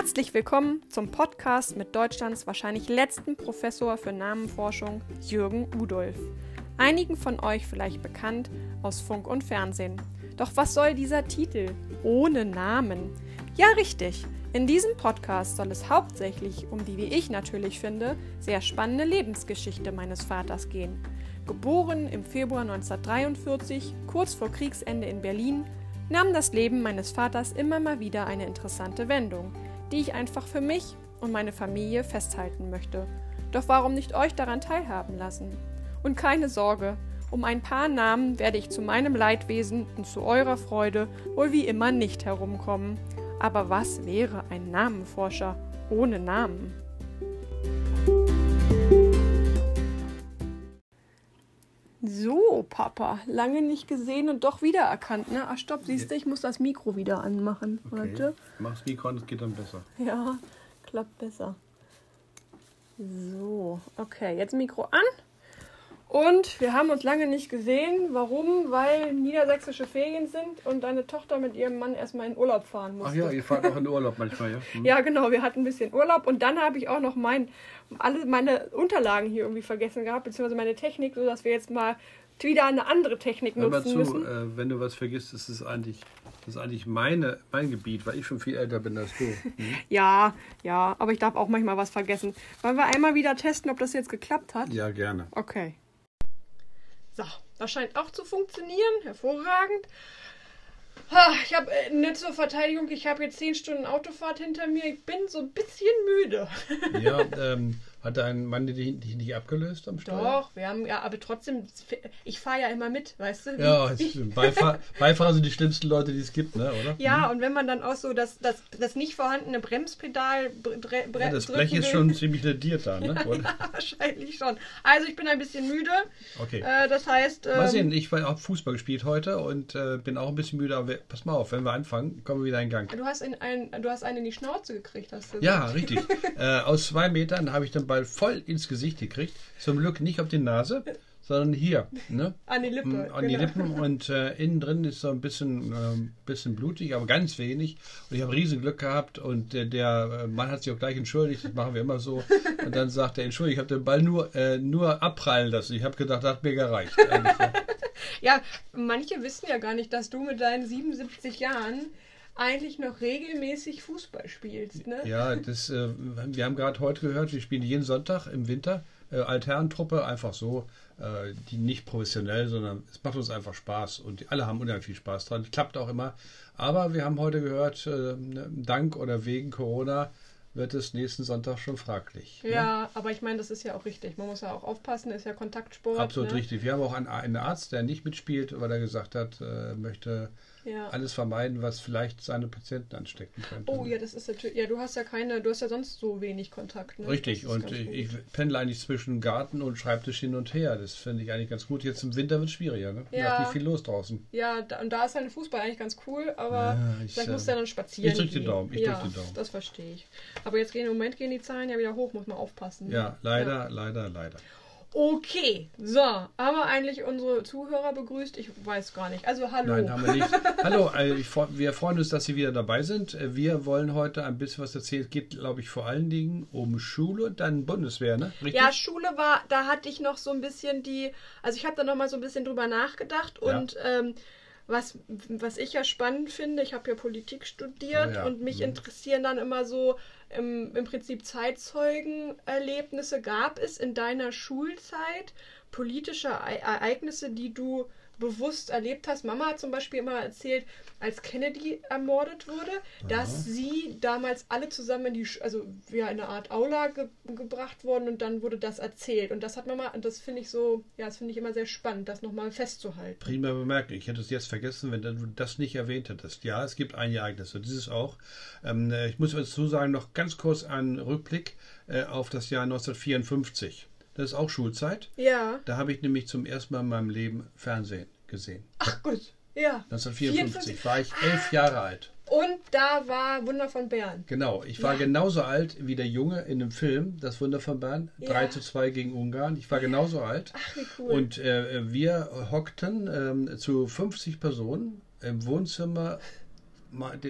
Herzlich willkommen zum Podcast mit Deutschlands wahrscheinlich letzten Professor für Namenforschung, Jürgen Udolf. Einigen von euch vielleicht bekannt aus Funk und Fernsehen. Doch was soll dieser Titel ohne Namen? Ja, richtig. In diesem Podcast soll es hauptsächlich um die, wie ich natürlich finde, sehr spannende Lebensgeschichte meines Vaters gehen. Geboren im Februar 1943, kurz vor Kriegsende in Berlin, nahm das Leben meines Vaters immer mal wieder eine interessante Wendung die ich einfach für mich und meine Familie festhalten möchte. Doch warum nicht euch daran teilhaben lassen? Und keine Sorge, um ein paar Namen werde ich zu meinem Leidwesen und zu eurer Freude wohl wie immer nicht herumkommen. Aber was wäre ein Namenforscher ohne Namen? So, Papa, lange nicht gesehen und doch wiedererkannt, ne? Ach, stopp, siehst du, ich muss das Mikro wieder anmachen. Okay. Warte. Mach das Mikro an, es geht dann besser. Ja, klappt besser. So, okay, jetzt Mikro an. Und wir haben uns lange nicht gesehen. Warum? Weil niedersächsische Ferien sind und deine Tochter mit ihrem Mann erstmal in Urlaub fahren musste. Ach ja, ihr fahrt auch in Urlaub manchmal, ja? Hm. Ja, genau, wir hatten ein bisschen Urlaub und dann habe ich auch noch mein, alle meine Unterlagen hier irgendwie vergessen gehabt, beziehungsweise meine Technik, sodass wir jetzt mal wieder eine andere Technik Hör mal nutzen zu, müssen. äh, wenn du was vergisst, ist es eigentlich, das ist eigentlich meine, mein Gebiet, weil ich schon viel älter bin als du. Hm? Ja, ja, aber ich darf auch manchmal was vergessen. Wollen wir einmal wieder testen, ob das jetzt geklappt hat? Ja, gerne. Okay. So, das scheint auch zu funktionieren. Hervorragend. Ich habe äh, nicht zur Verteidigung, ich habe jetzt 10 Stunden Autofahrt hinter mir. Ich bin so ein bisschen müde. Ja, ähm, hat dein Mann dich dich nicht abgelöst am Steuer? Doch, wir haben ja, aber trotzdem, ich fahre ja immer mit, weißt du? Ja, Wie- es stimmt. Beifahr Beifahrer sind die schlimmsten Leute, die es gibt, ne, oder? Ja, und wenn man dann auch so das, das, das nicht vorhandene Bremspedal bre, bre, Ja, das Blech ist will- schon ziemlich lediert da, ne? Oder? Ja, wahrscheinlich schon. Also ich bin ein bisschen müde. Okay. Äh, das heißt. Mal ähm, sehen, ich habe Fußball gespielt heute und äh, bin auch ein bisschen müde, aber pass mal auf, wenn wir anfangen, kommen wir wieder in Gang. Du hast, in ein, du hast einen in die Schnauze gekriegt, hast du Ja, gesagt. richtig. äh, aus zwei Metern habe ich den Ball voll ins Gesicht gekriegt. Zum Glück nicht auf die Nase, sondern hier. Ne? An die Lippe. Mm, An die genau. Lippen und äh, innen drin ist so ein bisschen, ähm, bisschen blutig, aber ganz wenig. Und ich habe riesen Glück gehabt und der, der äh, Mann hat sich auch gleich entschuldigt, das machen wir immer so. Und dann sagt er, entschuldigt, ich habe den Ball nur, äh, nur abprallen lassen. Ich habe gedacht, das hat mir gereicht. Ja. Ja, manche wissen ja gar nicht, dass du mit deinen 77 Jahren eigentlich noch regelmäßig Fußball spielst, ne? Ja, das, äh, wir haben gerade heute gehört, wir spielen jeden Sonntag im Winter äh, Altherrentruppe, einfach so, äh, die nicht professionell, sondern es macht uns einfach Spaß und die, alle haben unheimlich viel Spaß dran. Klappt auch immer. Aber wir haben heute gehört, äh, ne, dank oder wegen Corona wird es nächsten Sonntag schon fraglich. ne? Ja, aber ich meine, das ist ja auch richtig. Man muss ja auch aufpassen, ist ja Kontaktsport. Absolut ne? richtig. Wir haben auch einen, einen Arzt, der nicht mitspielt, weil er gesagt hat, äh, möchte Ja. alles vermeiden, was vielleicht seine Patienten anstecken könnte. Oh ja, das ist natürlich. Ja, du hast ja keine, du hast ja sonst so wenig Kontakt, ne? Richtig, ist und ich, ich pendle eigentlich zwischen Garten und Schreibtisch hin und her. Das finde ich eigentlich ganz gut. Jetzt im Winter wird es schwieriger, ne? Da Ja. ist nicht viel los draußen. Ja, da, und da ist halt Fußball eigentlich ganz cool, aber Ja, ich, vielleicht äh, musst du ja dann spazieren. ich drück die gehen. Daumen, ich ja, drück die Daumen. Das verstehe ich. Aber jetzt gehen im Moment gehen die Zahlen ja wieder hoch, muss man aufpassen. ne? Ja, leider, leider, leider. Okay, so, haben wir eigentlich unsere Zuhörer begrüßt? Ich weiß gar nicht. Also hallo. Nein, haben wir nicht. Hallo, freu- wir freuen uns, dass Sie wieder dabei sind. Wir wollen heute ein bisschen was erzählen. Es geht, glaube ich, vor allen Dingen um Schule und dann Bundeswehr, ne? Richtig? Ja, Schule war, da hatte ich noch so ein bisschen die, also ich habe da noch mal so ein bisschen drüber nachgedacht Ja. und ähm, was, was ich ja spannend finde, ich habe ja Politik studiert Oh ja, und mich mhm. interessieren dann immer so im, im Prinzip Zeitzeugenerlebnisse. Gab es in deiner Schulzeit politische Ereignisse, die du bewusst erlebt hast? Mama hat zum Beispiel immer erzählt, als Kennedy ermordet wurde, dass sie damals alle zusammen in die, also ja, in eine Art Aula ge gebracht wurden und dann wurde das erzählt. Und das hat Mama, und das finde ich so, ja, das finde ich immer sehr spannend, das nochmal festzuhalten. Prima bemerkt. Ich hätte es jetzt vergessen, wenn du das nicht erwähnt hättest. Ja, es gibt ein Ereignis und dieses auch. Ähm, äh, ich muss dazu sagen, noch ganz kurz einen Rückblick äh, auf das Jahr 1954. Das ist auch Schulzeit. Ja. Da habe ich nämlich zum ersten Mal in meinem Leben Fernsehen gesehen. Ach gut. Ja. 1954 war ich elf Jahre alt. Und da war Wunder von Bern. Genau, ich war Ja. genauso alt wie der Junge in dem Film Das Wunder von Bern, Ja. 3 zu 2 gegen Ungarn. Ich war genauso alt. Ach, wie cool. Und äh, wir hockten ähm, zu 50 Personen im Wohnzimmer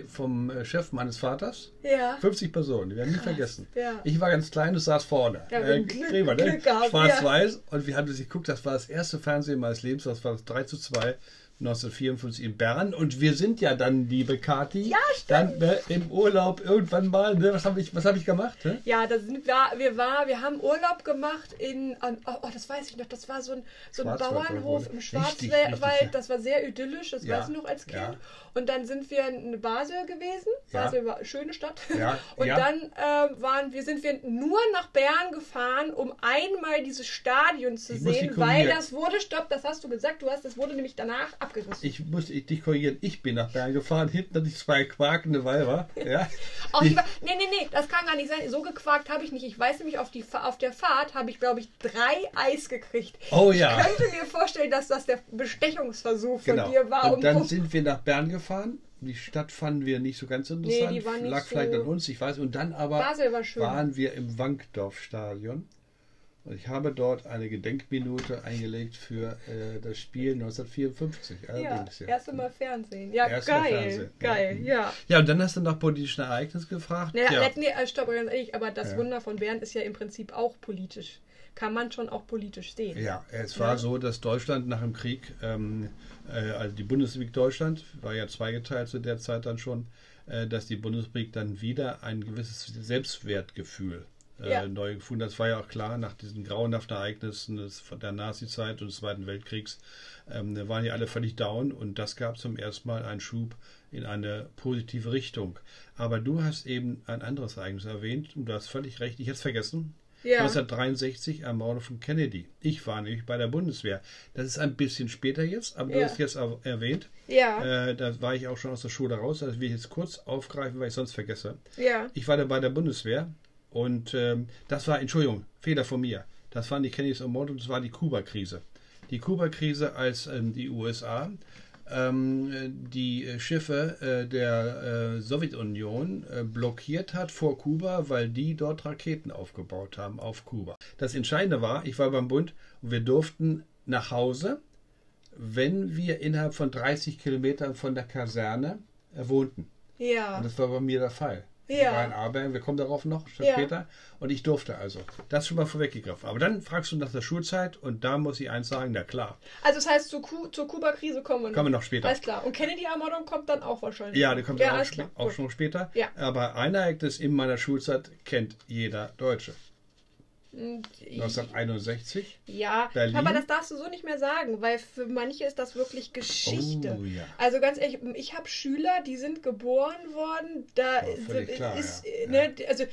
vom äh, Chef meines Vaters. Ja. 50 Personen, die werden nie vergessen. ja. Ich war ganz klein und saß vorne. Ja, Äh, Gräber, ne? Schwarz-Weiß. Und wir haben das geguckt, das war das erste Fernsehen meines Lebens, das war das 3 zu 2. 1954 in Bern und wir sind ja dann, liebe Kati, Ja, dann ne, im Urlaub irgendwann mal, ne, was habe ich, was hab ich gemacht? Ne? Ja, da sind wir, wir war, wir haben Urlaub gemacht in, oh, oh, das weiß ich noch, das war so ein, so ein Bauernhof im? Schwarzwald, ja. das war sehr idyllisch, das Ja, weiß ich noch als Kind. ja. Und dann sind wir in Basel gewesen. Basel war eine schöne Stadt. Und dann äh, waren wir, sind wir nur nach Bern gefahren, um einmal dieses Stadion zu Ich sehen, weil das wurde, stopp, das hast du gesagt, du hast, das wurde nämlich danach abgerissen. Ich muss ich, dich korrigieren, ich bin nach Bern gefahren, hinten hatte ich zwei quakende Weiber. Ja. Die- ich nee, nee, nee, das kann gar nicht sein. So gequakt habe ich nicht. Ich weiß nämlich, auf, die, auf der Fahrt habe ich, glaube ich, drei Eis gekriegt. Oh ja. Ich könnte mir vorstellen, dass das der Bestechungsversuch von Genau. dir war. Und dann um- sind wir nach Bern gefahren. Die Stadt fanden wir nicht so ganz interessant. die war nicht Lag so- vielleicht an uns, ich weiß. Und dann aber Basel war schön. waren wir im Wankdorf-Stadion. Und ich habe dort eine Gedenkminute eingelegt für äh, das Spiel 1954. ja, Allerdings, ja. erste Mal Fernsehen. Ja, Erste Mal geil. Fernsehen, ja. Geil, ja. ja, und dann hast du nach politischen Ereignissen gefragt. Naja, ja. nee, äh, stopp, ganz ehrlich, aber das Ja. Wunder von Bern ist ja im Prinzip auch politisch. Kann man schon auch politisch sehen. Ja, es war Ja. so, dass Deutschland nach dem Krieg, ähm, äh, also die Bundesrepublik Deutschland, war ja zweigeteilt zu der Zeit dann schon, äh, dass die Bundesrepublik dann wieder ein gewisses Selbstwertgefühl äh, Ja. neu gefunden. Das war ja auch klar, nach diesen grauenhaften Ereignissen des, der Nazi-Zeit und des Zweiten Weltkriegs ähm, waren ja alle völlig down und das gab zum ersten Mal einen Schub in eine positive Richtung. Aber du hast eben ein anderes Ereignis erwähnt und du hast völlig recht, ich hätte es vergessen. Ja. 1963 Ermordung von Kennedy. Ich war nämlich bei der Bundeswehr. Das ist ein bisschen später jetzt, aber du Ja. hast jetzt erwähnt. Ja, Äh, da war ich auch schon aus der Schule raus. Das will ich jetzt kurz aufgreifen, weil ich sonst vergesse. ja. Ich war da bei der Bundeswehr und ähm, das war, Entschuldigung, Fehler von mir. Das waren die Kennedys ermordet und das war die Kuba-Krise. Die Kuba-Krise, als ähm, die USA ähm, die Schiffe äh, der äh, Sowjetunion äh, blockiert hat vor Kuba, weil die dort Raketen aufgebaut haben auf Kuba. Das Entscheidende war, ich war beim Bund und wir durften nach Hause, wenn wir innerhalb von 30 Kilometern von der Kaserne wohnten. Ja. Und das war bei mir der Fall. Ja. War in wir kommen darauf noch Ja. später. Und ich durfte also. Das schon mal vorweggegriffen. Aber dann fragst du nach der Schulzeit und da muss ich eins sagen, na klar. Also das heißt, zur, Ku zur Kuba-Krise kommen wir noch. Kommen wir noch später. Alles klar. Und Kennedy-Ermordung kommt dann auch wahrscheinlich. Ja, die kommt ja, auch, klar. auch Gut. schon später. Ja. Aber ein Ereignis in meiner Schulzeit kennt jeder Deutsche. Und ich- 1961. Ja, Berlin. aber das darfst du so nicht mehr sagen, weil für manche ist das wirklich Geschichte. Oh, ja. Also ganz ehrlich, ich habe Schüler, die sind geboren worden, da Oh, völlig klar, ist, ja. ne, also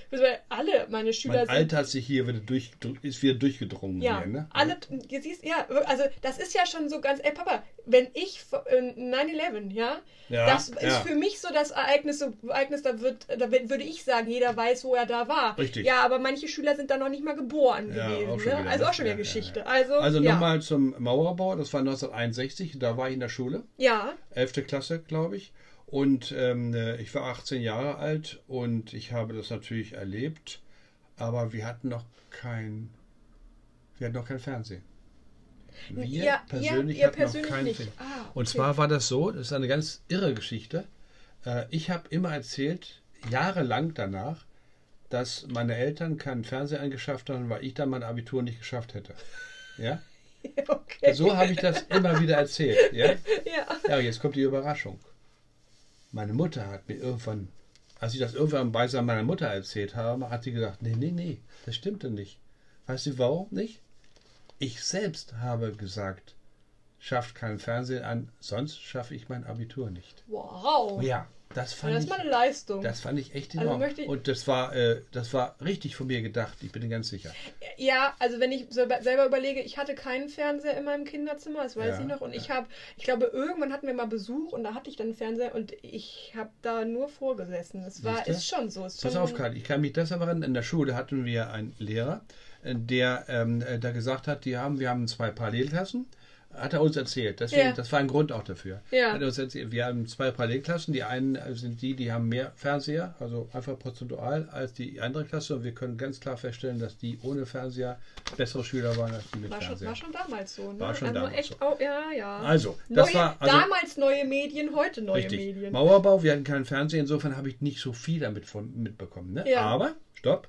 alle meine Schüler Mein sind Alter hat sich hier wieder durch, ist wieder durchgedrungen. ja, Hier, ne? alle, ihr siehst, ja, also das ist ja schon so ganz, ey Papa, wenn ich äh, 9-11, ja, Ja, das ist ja. für mich so das Ereignis, so Ereignis, da wird, da würde ich sagen, jeder weiß, wo er da war. Richtig. Ja, aber manche Schüler sind da noch nicht mal geboren Ja, gewesen, auch ne? also ne? auch schon wieder Ja, ja, Geschichte. ja. Also, Also ja. nochmal zum Mauerbau, das war 1961, da war ich in der Schule. Ja, 11. Klasse, glaube ich. Und ähm, äh, ich war 18 Jahre alt und ich habe das natürlich erlebt, aber wir hatten noch kein, wir hatten noch kein Fernsehen. Wir Ja, persönlich ihr hatten persönlich noch kein nicht. Fernsehen. Ah, Und okay. zwar war das so, das ist eine ganz irre Geschichte. Äh, ich habe immer erzählt, jahrelang danach, dass meine Eltern keinen Fernseher angeschafft haben, weil ich dann mein Abitur nicht geschafft hätte. Ja? okay. So habe ich das immer wieder erzählt. Ja? Ja. Ja, jetzt kommt die Überraschung. Meine Mutter hat mir irgendwann, als ich das irgendwann im Beisein meiner Mutter erzählt habe, hat sie gesagt, nee, nee, nee, das stimmte nicht. Weißt du warum nicht? Ich selbst habe gesagt, schafft keinen Fernsehen an, sonst schaffe ich mein Abitur nicht. Wow. Ja, das Ja, fand das ich, ist mal eine Leistung. das fand ich echt Also enorm. möchte ich- Und das war, äh, das war richtig von mir gedacht, ich bin ganz sicher. Ja, also wenn ich selber überlege, ich hatte keinen Fernseher in meinem Kinderzimmer, das weiß Ja, ich noch. Und ja. ich habe, ich glaube, irgendwann hatten wir mal Besuch und da hatte ich dann einen Fernseher und ich habe da nur vorgesessen. Es war, Siehste? ist schon so. Ist Pass schon, auf, Karl, ich kann mich deshalb erinnern, in der Schule hatten wir einen Lehrer, äh, der ähm, äh, da gesagt hat, die haben, wir haben zwei Parallelklassen Hat er uns erzählt. Deswegen, Ja. Das war ein Grund auch dafür. Ja. Hat er uns erzählt, wir haben zwei Parallelklassen. Die einen sind die, die haben mehr Fernseher, also einfach prozentual als die andere Klasse. Und wir können ganz klar feststellen, dass die ohne Fernseher bessere Schüler waren als die mit War schon, Fernseher. war schon damals so, ne? War schon also damals echt so. Auch, ja, ja. Also, das neue, war- also- damals neue Medien, heute neue Richtig. Medien. Mauerbau, wir hatten keinen Fernseher, insofern habe ich nicht so viel damit von, mitbekommen. Ne? Ja. Aber, stopp,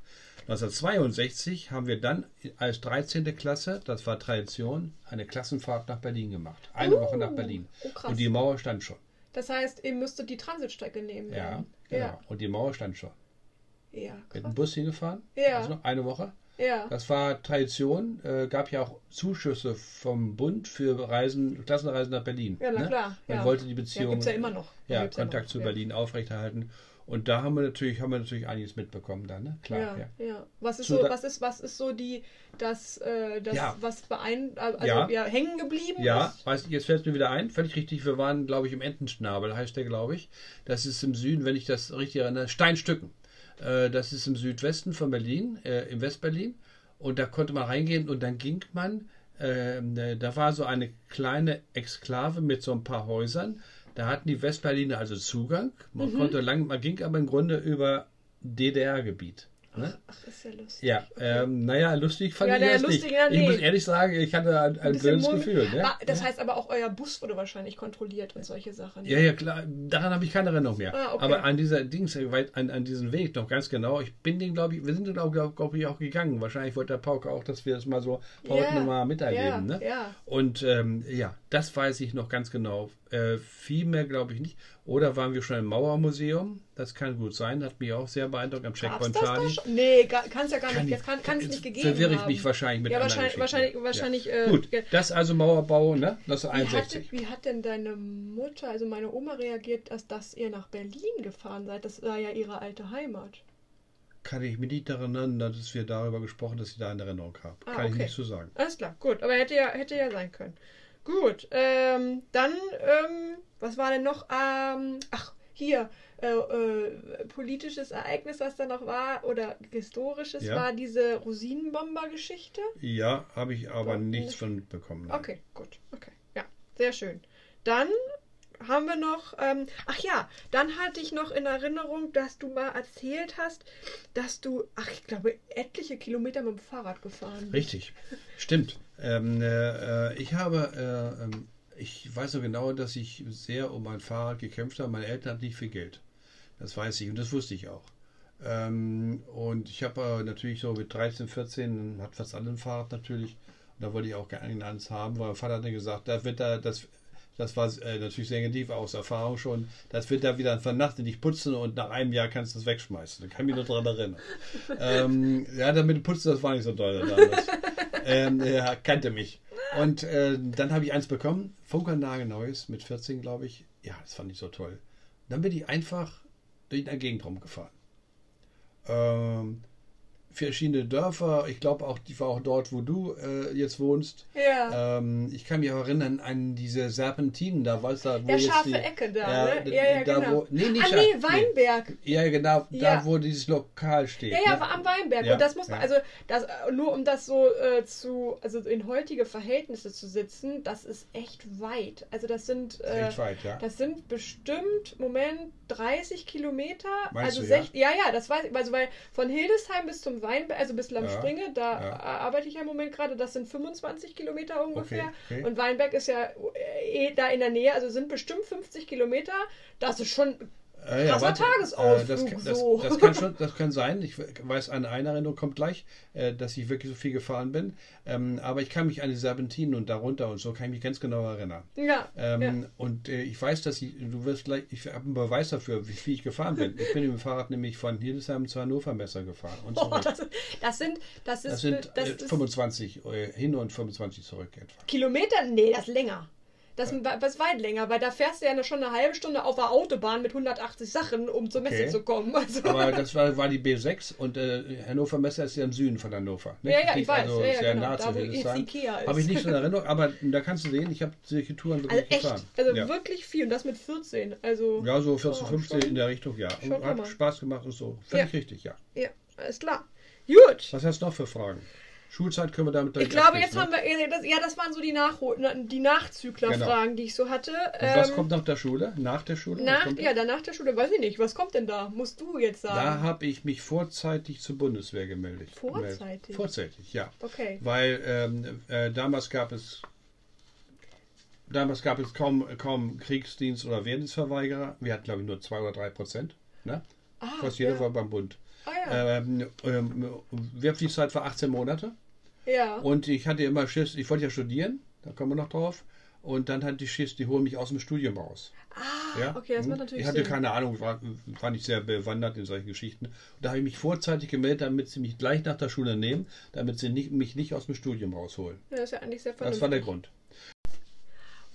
1962 haben wir dann als 13. Klasse, das war Tradition, eine Klassenfahrt nach Berlin gemacht. Eine Uh, Woche nach Berlin. oh, krass. Und die Mauer stand schon. Das heißt, ihr müsstet die Transitstrecke nehmen. Ja, genau. ja. Und die Mauer stand schon. Ja, krass. sind einen Bus hingefahren. Ja. Also eine Woche. Ja. Das war Tradition. Äh, gab ja auch Zuschüsse vom Bund für Reisen, Klassenreisen nach Berlin. Ja, na ne? klar, Man ja. wollte die Ja, Beziehung. gibt's ja immer noch. Ja, ja Kontakt noch. zu Ja. Berlin aufrechterhalten. Und da haben wir natürlich, haben wir natürlich einiges mitbekommen dann, ne? Klar, ja, ja. ja. Was ist so, was ist, was ist so die, das, äh, das Ja. was beein, also Ja. ja. hängen geblieben Ja, ist? weiß ich, jetzt fällt es mir wieder ein. Völlig richtig. Wir waren, glaube ich, im Entenschnabel, heißt der, glaube ich. Das ist im Süden, wenn ich das richtig erinnere, Steinstücken. Äh, das ist im Südwesten von Berlin, äh, im Westberlin. Und da konnte man reingehen und dann ging man. ähm, äh, da war so eine kleine Exklave mit so ein paar Häusern. Da hatten die Westberliner also Zugang. Man Mhm. konnte lang, man ging aber im Grunde über DDR-Gebiet. Ne? Ach, ist ja lustig. Ja, ähm, naja, lustig fand Ja, ich das lustig, nicht. ja, Ich nee. muss ehrlich sagen, ich hatte ein, ein bisschen blödes. Gefühl. Ne? Das heißt aber auch, euer Bus wurde wahrscheinlich kontrolliert und solche Sachen. Ja, ja, klar. Daran habe ich keine Erinnerung mehr. Ah, okay. Aber an dieser Dings, äh, an, an diesen Weg noch ganz genau. Ich bin den, glaube ich, wir sind den, glaube glaub, ich, auch gegangen. Wahrscheinlich wollte der Pauke auch, dass wir das mal so heute Ja, mal miterleben. ja, ne? ja. Und ähm, ja, das weiß ich noch ganz genau. Äh, viel mehr glaube ich nicht. Oder waren wir schon im Mauermuseum? Das kann gut sein. Hat mich auch sehr beeindruckt am Checkpoint das da Charlie. schon? Nee, kann es ja gar nicht. ich- Jetzt kann kann es nicht gegeben Verwirre ich haben. mich wahrscheinlich mit Ja, wahrscheinlich, wahrscheinlich, wahrscheinlich. Ja. Äh, Gut, das also Mauerbau, ne? wie, hat, 1961. wie hat denn deine Mutter, also meine Oma, reagiert, dass, dass ihr nach Berlin gefahren seid? Das war ja ihre alte Heimat. Kann ich mich nicht daran erinnern, dass wir darüber gesprochen dass ich da eine Erinnerung habe. Ah, Kann ich okay. nicht so sagen. Alles klar, gut. Aber hätte ja, hätte ja sein können. Gut, ähm, dann, ähm, was war denn noch? Ähm, ach, hier, äh, äh, politisches Ereignis, was da noch war, oder historisches, Ja. war diese Rosinenbomber-Geschichte. Ja, habe ich aber Ja, nichts nicht. von mitbekommen. nein. Okay, gut, okay, ja, sehr schön. Dann haben wir noch, ähm, ach ja, dann hatte ich noch in Erinnerung, dass du mal erzählt hast, dass du, ach, ich glaube, etliche Kilometer mit dem Fahrrad gefahren bist. Richtig, stimmt. Ähm, äh, ich habe, äh, ähm, ich weiß so genau, dass ich sehr um mein Fahrrad gekämpft habe. Meine Eltern hatten nicht viel Geld. Das weiß ich und das wusste ich auch. Ähm, und ich habe äh, natürlich so mit 13, 14, hat fast alle ein Fahrrad natürlich. Und da wollte ich auch gerne eins haben, weil mein Vater hat mir gesagt, da wird da, das, das war äh, natürlich sehr negativ aus Erfahrung schon, das wird da wieder von Nacht nicht putzen und nach einem Jahr kannst du es wegschmeißen. Da kann ich mich noch dran erinnern. ähm, ja, damit putzen, das war nicht so toll damals. Ähm, er kannte mich. Und äh, dann habe ich eins bekommen, Funkanlage Neues, mit 14, glaube ich. Ja, das fand ich so toll. Dann bin ich einfach durch den Gegend rumgefahren. Ähm, verschiedene Dörfer, ich glaube auch, die war auch dort, wo du äh, jetzt wohnst. Ja. Ähm, ich kann mich auch erinnern an diese Serpentinen, da weißt du, wo Der jetzt scharfe die, Ecke da, ja, ne? Ja, ja, da, genau. Wo, nee, nicht ah, scharf, nee, Weinberg. Ja, genau, Ja. da wo dieses Lokal steht. Ja, ja, ne? am Weinberg. Ja, und das muss man, ja. also das, äh, nur um das so äh, zu, also in heutige Verhältnisse zu sitzen, das ist echt weit. Also das sind, äh, Echt weit, ja. das sind bestimmt, Moment, 30 Kilometer. Meinst also du, ja? sech- ja, ja, das weiß ich. Also weil von Hildesheim bis zum Weinberg, also bis Ja, Lammspringe, da ja. arbeite ich ja im Moment gerade, das sind 25 Kilometer ungefähr. Okay, okay. Und Weinberg ist ja äh, eh da in der Nähe, also sind bestimmt 50 Kilometer. Das ist schon Äh, warte, Tagesausflug, äh, das, das, so. das, kann schon, das kann sein. Ich weiß, eine eine Erinnerung kommt gleich, äh, dass ich wirklich so viel gefahren bin. Ähm, aber ich kann mich an die Serpentinen und darunter und so kann ich mich ganz genau erinnern. ja. Ähm, ja. Und äh, ich weiß, dass ich, du wirst gleich, ich habe einen Beweis dafür, wie viel ich gefahren bin. Ich bin mit dem Fahrrad nämlich von Hildesheim zu Hannover Messer gefahren und Oh, das, das sind, das ist, das sind das äh, ist 25 äh, hin und 25 zurück etwa. Kilometer? Nee, das ist länger. Das das weit länger, weil da fährst du ja schon eine halbe Stunde auf der Autobahn mit 180 Sachen, um zur Messe Okay. zu kommen. Also, Aber das war, war die B6 und äh, Hannover Messer ist ja im Süden von Hannover. Ne? Ja, ja, ich weiß, Also ja, ja, sehr genau. nah Da, zu wo jetzt Hildesheim. Ikea ist. Habe ich nicht so in Erinnerung, aber da kannst du sehen, ich habe solche Touren also wirklich echt, gefahren. also ja. wirklich viel und das mit 14. Also ja, so 14, Oh, 15 schon- in der Richtung, ja. Und hat. Spaß gemacht und so. Völlig richtig, ja. ja, alles klar. Gut. Was hast du noch für Fragen? Schulzeit können wir damit Ich glaube, jetzt haben wir. Das, ja, das waren so die, Nachhol die Nachzüglerfragen, die ich so hatte. Genau. Und was Ähm, kommt nach der Schule? Nach der Schule? Nach, ja, dann nach der Schule, weiß ich nicht. Was kommt denn da? Musst du jetzt Da sagen. habe ich mich vorzeitig zur Bundeswehr gemeldet. Vorzeitig? Vorzeitig, ja. Okay. Weil ähm, äh, damals gab es damals gab es kaum, kaum Kriegsdienst- oder Wehrdienstverweigerer. Wir hatten, glaube ich, nur zwei oder drei Prozent. Ne? Ah, Fast jeder ja. war beim Bund. Ah, ja. Ähm, ähm, Wehrpflichtzeit war 18 Monate. ja. Und ich hatte immer Schiss, ich wollte ja studieren, da kommen wir noch drauf. Und dann hatte ich Schiss, die holen mich aus dem Studium raus. Ah, Ja? okay, das macht natürlich Ich hatte Sinn. keine Ahnung, war, war nicht sehr bewandert in solchen Geschichten. Und da habe ich mich vorzeitig gemeldet, damit sie mich gleich nach der Schule nehmen, damit sie nicht, mich nicht aus dem Studium rausholen. Ja, das ist ja eigentlich sehr Das vernünftig. war der Grund.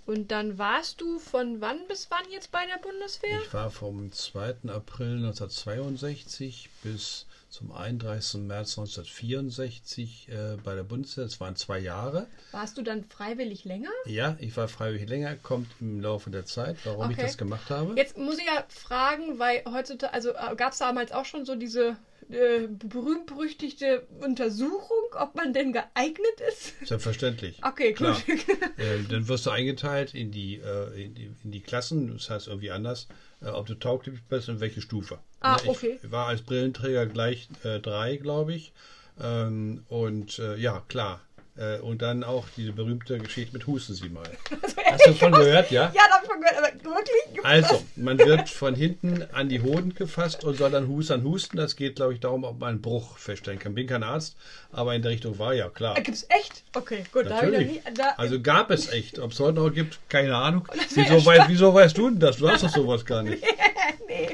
Und dann warst du von wann bis wann jetzt bei der Bundeswehr? Ich war vom 2. April 1962 bis zum 31. März 1964 äh, bei der Bundeswehr. Das waren zwei Jahre. Warst du dann freiwillig länger? Ja, ich war freiwillig länger, kommt im Laufe der Zeit, warum ich Okay. das gemacht habe. Jetzt muss ich ja fragen, weil heutzutage, also gab es damals auch schon so diese äh, berühmt-berüchtigte Untersuchung, ob man denn geeignet ist? Selbstverständlich. Okay, Klar. gut. Äh, dann wirst du eingeteilt in die, äh, in die, in die Klassen, das heißt irgendwie anders, äh, ob du tauglich bist und welche Stufe. Ah, Ne, okay. Ich war als Brillenträger gleich äh, drei, glaube ich. Ähm, und äh, ja, klar. Äh, und dann auch diese berühmte Geschichte mit Husten Sie mal. Hast du davon gehört, ja? Ja, davon gehört, aber wirklich? Also, man wird von hinten an die Hoden gefasst und soll dann hustern, husten. Das geht, glaube ich, darum, ob man einen Bruch feststellen kann. Bin kein Arzt, aber in der Richtung war ja klar. Äh, Gibt's echt? Okay, gut. Da hab ich Natürlich. nie, da, Also gab es echt. Ob es heute noch gibt, keine Ahnung. Wieso, weißt, wieso weißt du denn das? Du hast doch sowas gar nicht. nee.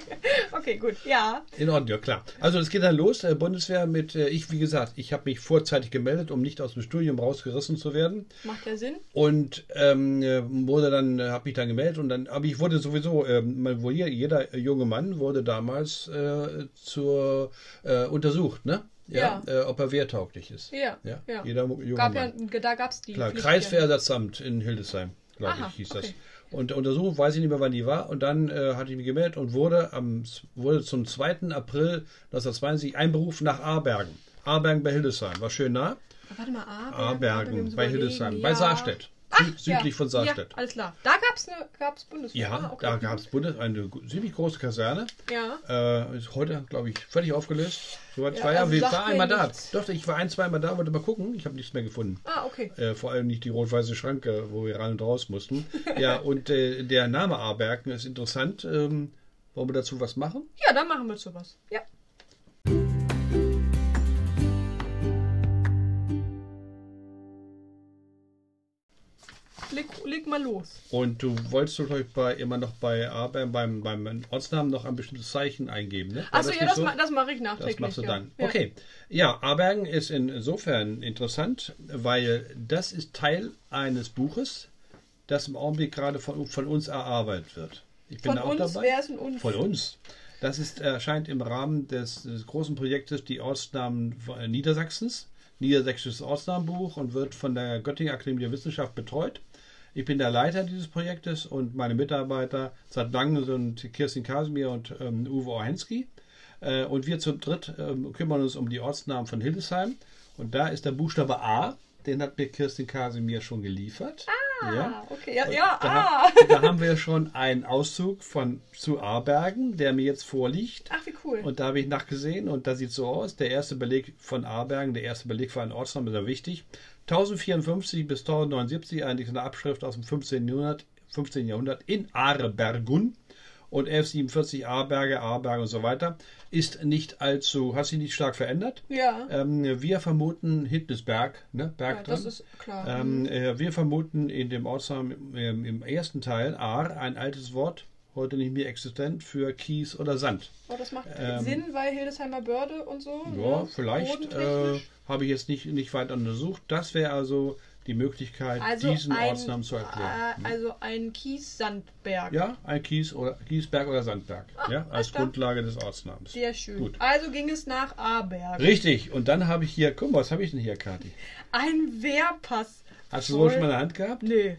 Okay, gut. Ja. In Ordnung, ja klar. Also es geht dann los, äh, Bundeswehr mit, äh, ich wie gesagt, ich habe mich vorzeitig gemeldet, um nicht aus dem Studium rausgerissen zu werden. Macht ja Sinn. Und ähm, äh, wurde dann, äh, habe mich dann gemeldet und dann, aber ich wurde sowieso, ähm, jeder junge Mann wurde damals äh, zur äh, untersucht, ne? Ja. Äh, ob er wehrtauglich ist. Ja. Ja. ja. Jeder junge Gab Mann. ja, da gab es die. Klar, Kreiswehrersatzamt in Hildesheim, glaube ich, hieß okay. das. Und der Untersuchung weiß ich nicht mehr, wann die war. Und dann äh, hatte ich mich gemeldet und wurde, am, wurde zum 2. April 1962 einberufen nach Aarbergen. Aarbergen bei Hildesheim. War schön nah. Warte mal, Aarbergen, Aarbergen bei Hildesheim. Bei Ja. Saarstedt. Sü südlich ja. von Saarstedt. Ja, alles klar. Da gab es eine gab's Bundeswehr. Ja, Ah, okay. da gab es Bundes eine ziemlich große Kaserne. Ja. Äh, ist heute, glaube ich, völlig aufgelöst. Soweit Ja, war ja, also wir sagt war mir einmal da. nichts. Doch, ich war ein, zweimal da, wollte mal gucken. Ich habe nichts mehr gefunden. Ah, okay. Äh, vor allem nicht die rot-weiße Schranke, wo wir rein und raus mussten. Ja, und äh, der Name Aarbergen ist interessant. Ähm, wollen wir dazu was machen? Ja, dann machen wir sowas. Ja. Leg, leg mal los. Und du wolltest doch glaub ich, bei, immer noch bei Aarbergen beim, beim Ortsnamen noch ein bestimmtes Zeichen eingeben, ne? Achso, ja, das, so? ma das mache ich nachträglich. Das machst du ja. dann. Ja. Okay. Ja, Aarbergen ist insofern interessant, weil das ist Teil eines Buches, das im Augenblick gerade von, von uns erarbeitet wird. Ich bin Von da auch uns, dabei. wer ist denn uns? Von uns. Das ist, erscheint im Rahmen des, des großen Projektes Die Ortsnamen Niedersachsens, Niedersächsisches Ortsnamenbuch und wird von der Göttingen Akademie der Wissenschaft betreut. Ich bin der Leiter dieses Projektes und meine Mitarbeiter seit langem sind Kirstin Kasimir und ähm, Uwe Orhenski. Äh, und wir zu dritt ähm, kümmern uns um die Ortsnamen von Hildesheim. Und da ist der Buchstabe A, den hat mir Kirstin Kasimir schon geliefert. Ah, okay. Ja, ja Da, ah. da haben wir schon einen Auszug von zu Aarbergen, der mir jetzt vorliegt. Ach, wie cool. Und da habe ich nachgesehen und da sieht so aus. Der erste Beleg von Aarbergen, der erste Beleg für einen Ortsnamen ist ja wichtig. 1054 bis 1079, eigentlich eine Abschrift aus dem 15. Jahrhundert, 15. Jahrhundert in Aarbergun. Und 1147 Aarberge, Aarberge und so weiter. Ist nicht allzu, hat sich nicht stark verändert. ja. Ähm, wir vermuten Hildesberg, ne? ja, Berg das ist klar. Ähm, äh, wir vermuten in dem Ortsnamen ähm, im ersten Teil Aar ein altes Wort, heute nicht mehr existent, für Kies oder Sand. oh, das macht ähm, Sinn, weil Hildesheimer Börde und so. Ja, ne? vielleicht äh, habe ich jetzt nicht, nicht weiter untersucht. Das wäre also die Möglichkeit, also diesen ein, Ortsnamen zu erklären. Äh, also ein Kies-Sandberg. ja, ein Kies oder Kiesberg oder Sandberg. ja, als. Grundlage des Ortsnamens. Sehr schön. Gut. Also ging es nach Aarberg. Richtig, und dann habe ich hier, guck mal, was habe ich denn hier, Kathi? Ein Wehrpass. Hast du so schon mal in der Hand gehabt? Nee.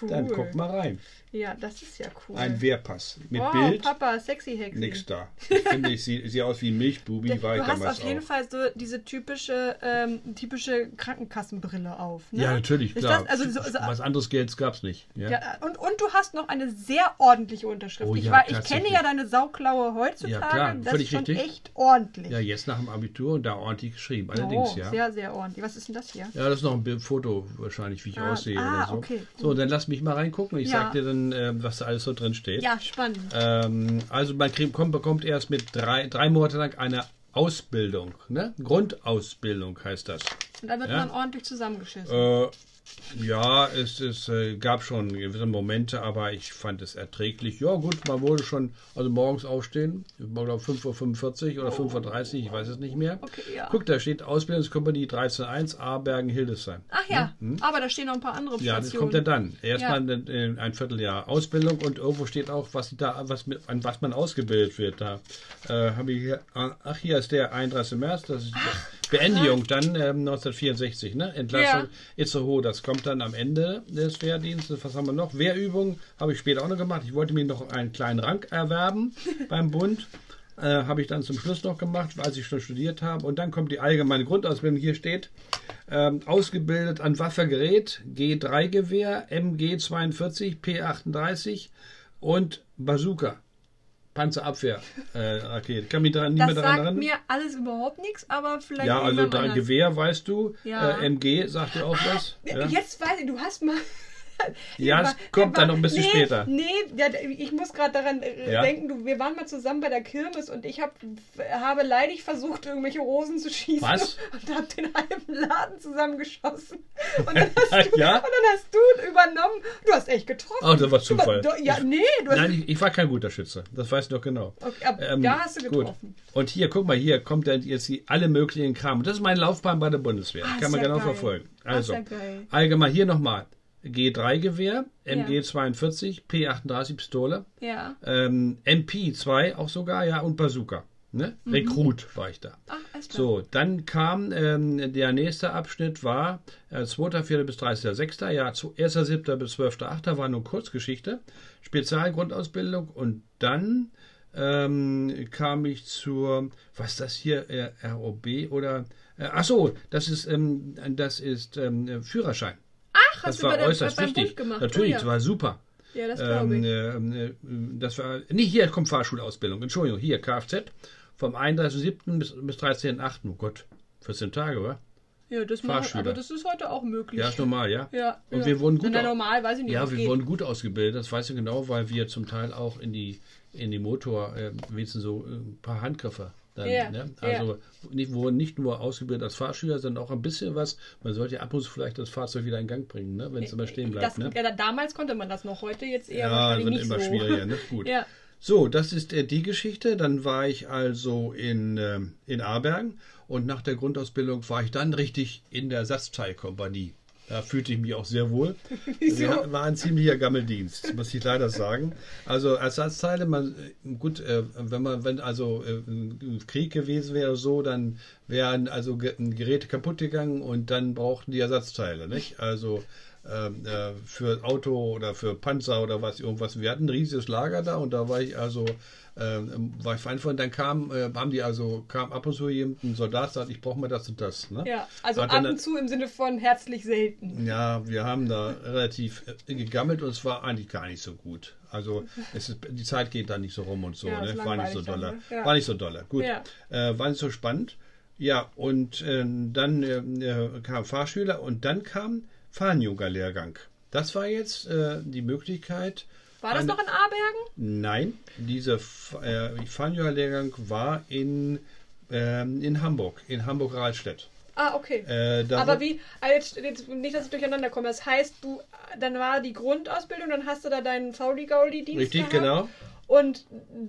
Cool. Dann guck mal rein. Ja, das ist ja cool. Ein Wehrpass mit wow, Bild. Papa, sexy Hexi. Nix da. Ich finde, ich sehe sehe aus wie ein Milchbubi, war ich Du hast auf jeden auch. Fall so diese typische, ähm, typische Krankenkassenbrille auf. Ne? Ja, natürlich, Ist klar. Das, also so, so, Was anderes Geld gab es nicht. Ja. ja, und, und du hast noch eine sehr ordentliche Unterschrift. Oh ich, ja, war, ich kenne ja deine Sauklaue heutzutage. Ja, klar, das völlig ist schon richtig. echt ordentlich. ja, jetzt nach dem Abitur und da ordentlich geschrieben. Allerdings, oh, ja. sehr, sehr ordentlich. Was ist denn das hier? Ja, das ist noch ein Foto wahrscheinlich, wie ich Ah, aussehe ah, oder so. okay, So, dann lass mich mal reingucken. Ich Ja. sag dir dann, ähm, was da alles so drin steht. Ja, spannend. Ähm, also man kriegt, kommt, bekommt erst mit drei, drei Monate lang eine Ausbildung. Ne? Grundausbildung heißt das. Und da wird ja. man ordentlich zusammengeschissen. Äh, ja, es, es äh, gab schon gewisse Momente, aber ich fand es erträglich. Ja gut, man wurde schon, also morgens aufstehen, ich glaube 5.45 Uhr oder 5.30 Uhr, ich weiß es nicht mehr. Okay, ja. Guck, da steht Ausbildungskompanie 13.1, Aarbergen, Hildesheim. Ach ja, aber da stehen noch ein paar andere Hm? Ja, das Stationen. kommt ja dann. Erstmal Ja. ein, ein Vierteljahr Ausbildung und irgendwo steht auch, was da, was mit, an was man ausgebildet wird. Da äh, habe ich hier, ach, hier ist der 31. März, das ist die Beendigung dann ähm, 1964, ne? Entlassung Ja. Itzehoe, das kommt dann am Ende des Wehrdienstes. Was haben wir noch? Wehrübung habe ich später auch noch gemacht. Ich wollte mir noch einen kleinen Rang erwerben beim Bund. Äh, habe ich dann zum Schluss noch gemacht, als ich schon studiert habe. Und dann kommt die allgemeine Grundausbildung. Hier steht, ähm, ausgebildet an Waffergerät, G3-Gewehr, MG42, P38 und Bazooka. Panzerabwehr äh. Kann mich daran nicht das mehr daran sagt erinnern. mir alles überhaupt nichts, aber vielleicht ja, also da anders. Gewehr weißt du. Ja. Äh, MG sagt dir auch was. Ja, Jetzt weiß ich, du hast mal. Ja, es kommt dann war- noch ein bisschen nee, später. Nee, ja, ich muss gerade daran äh, Ja. denken, du, wir waren mal zusammen bei der Kirmes und ich hab, habe leidig versucht, irgendwelche Rosen zu schießen. Was? Und habe den halben Laden zusammengeschossen. Und dann, hast du, Ja? und dann hast du übernommen. Du hast echt getroffen. Oh, das war Zufall. du- Ja, nee, du hast. Nein, ich, ich war kein guter Schütze. Das weißt du doch genau. Okay, aber Ähm, da hast du gut. getroffen. Und hier, guck mal, hier kommt dann jetzt die, alle möglichen Kram. Und das ist meine Laufbahn bei der Bundeswehr. Ah, Kann man ja genau geil. verfolgen. Ah, Also, geil. allgemein hier nochmal. G3-Gewehr, Ja. MG42, P38 Pistole, Ja. ähm, MP2 auch sogar, ja, und Bazooka. Ne? Rekrut war ich da. Ach. So, dann kam ähm, der nächste Abschnitt war äh, 2.4. bis 30.6. Ja, zu 1.7. bis 12.8. war nur Kurzgeschichte, Spezialgrundausbildung und dann ähm, kam ich zur, was ist das hier, äh, ROB oder, äh, ach so, das ist, ähm, das ist ähm, Führerschein. Ach, hast Das du war der, äußerst beim wichtig. Gemacht? Natürlich, das war super. ja, das glaube Ähm, ich. ähm, äh, das war, nee, hier kommt Fahrschulausbildung. Entschuldigung, hier Kfz vom 31.07. bis, bis 13.08. Oh Gott, 14 Tage, oder? ja, das Fahrschüler. aber das ist heute auch möglich. Ja, ist normal, ja. Ja, Und ja. wir wurden gut Na, normal, weiß ich nicht. Ja, wir geht. wurden gut ausgebildet, das weiß ich genau, weil wir zum Teil auch in die, in die Motor, äh, wenigstens so äh, ein paar Handgriffe. Dann, Ja, ne? ja. Also nicht, wurden nicht nur ausgebildet als Fahrschüler, sondern auch ein bisschen was. Man sollte ja ab und zu vielleicht das Fahrzeug wieder in Gang bringen, ne? wenn es immer stehen bleibt. das, ne? ja, da- damals konnte man das noch, heute jetzt eher Ja, wird nicht immer so. schwieriger, ne? Gut. Ja. So, das ist äh, die Geschichte. Dann war ich also in, ähm, in Aarbergen und nach der Grundausbildung war ich dann richtig in der Ersatzteilkompanie. Da fühlte ich mich auch sehr wohl. Wieso? Wir- War ein ziemlicher Gammeldienst, muss ich leider sagen. Also Ersatzteile, man, äh, gut, äh, wenn man, wenn also äh, ein Krieg gewesen wäre so, dann wären also Ge- Geräte kaputt gegangen und dann brauchten die Ersatzteile, nicht? Also äh, für Auto oder für Panzer oder was irgendwas. Wir hatten ein riesiges Lager da und da war ich also ähm, war ich Verantwortlich. Dann kam, äh, haben die also kam ab und zu jemand, ein Soldat sagt, ich brauche mal das und das. Ne? ja, also ab und zu im Sinne von herzlich selten. Ja, wir haben da relativ äh, gegammelt und es war eigentlich gar nicht so gut. Also es ist, die Zeit geht da nicht so rum und so. Ja, ne? War nicht so langweilig dann, dolle. ne? Ja. War nicht so dolle. Gut. Ja. Äh, war nicht so spannend. Ja, und äh, dann äh, äh, kam Fahrschüler und dann kam Fahnenyoga-Lehrgang. Das war jetzt äh, die Möglichkeit. War das eine- noch in Aarbergen? Nein, dieser äh, Fahnenyoga-Lehrgang war in, ähm, in Hamburg, in Hamburg-Rahlstedt. Ah, okay. Äh, Aber wie, also jetzt, jetzt nicht, dass ich durcheinander komme. Das heißt, du, dann war die Grundausbildung, dann hast du da deinen Fauli-Gauli-Dienst Richtig, gehabt. genau. Und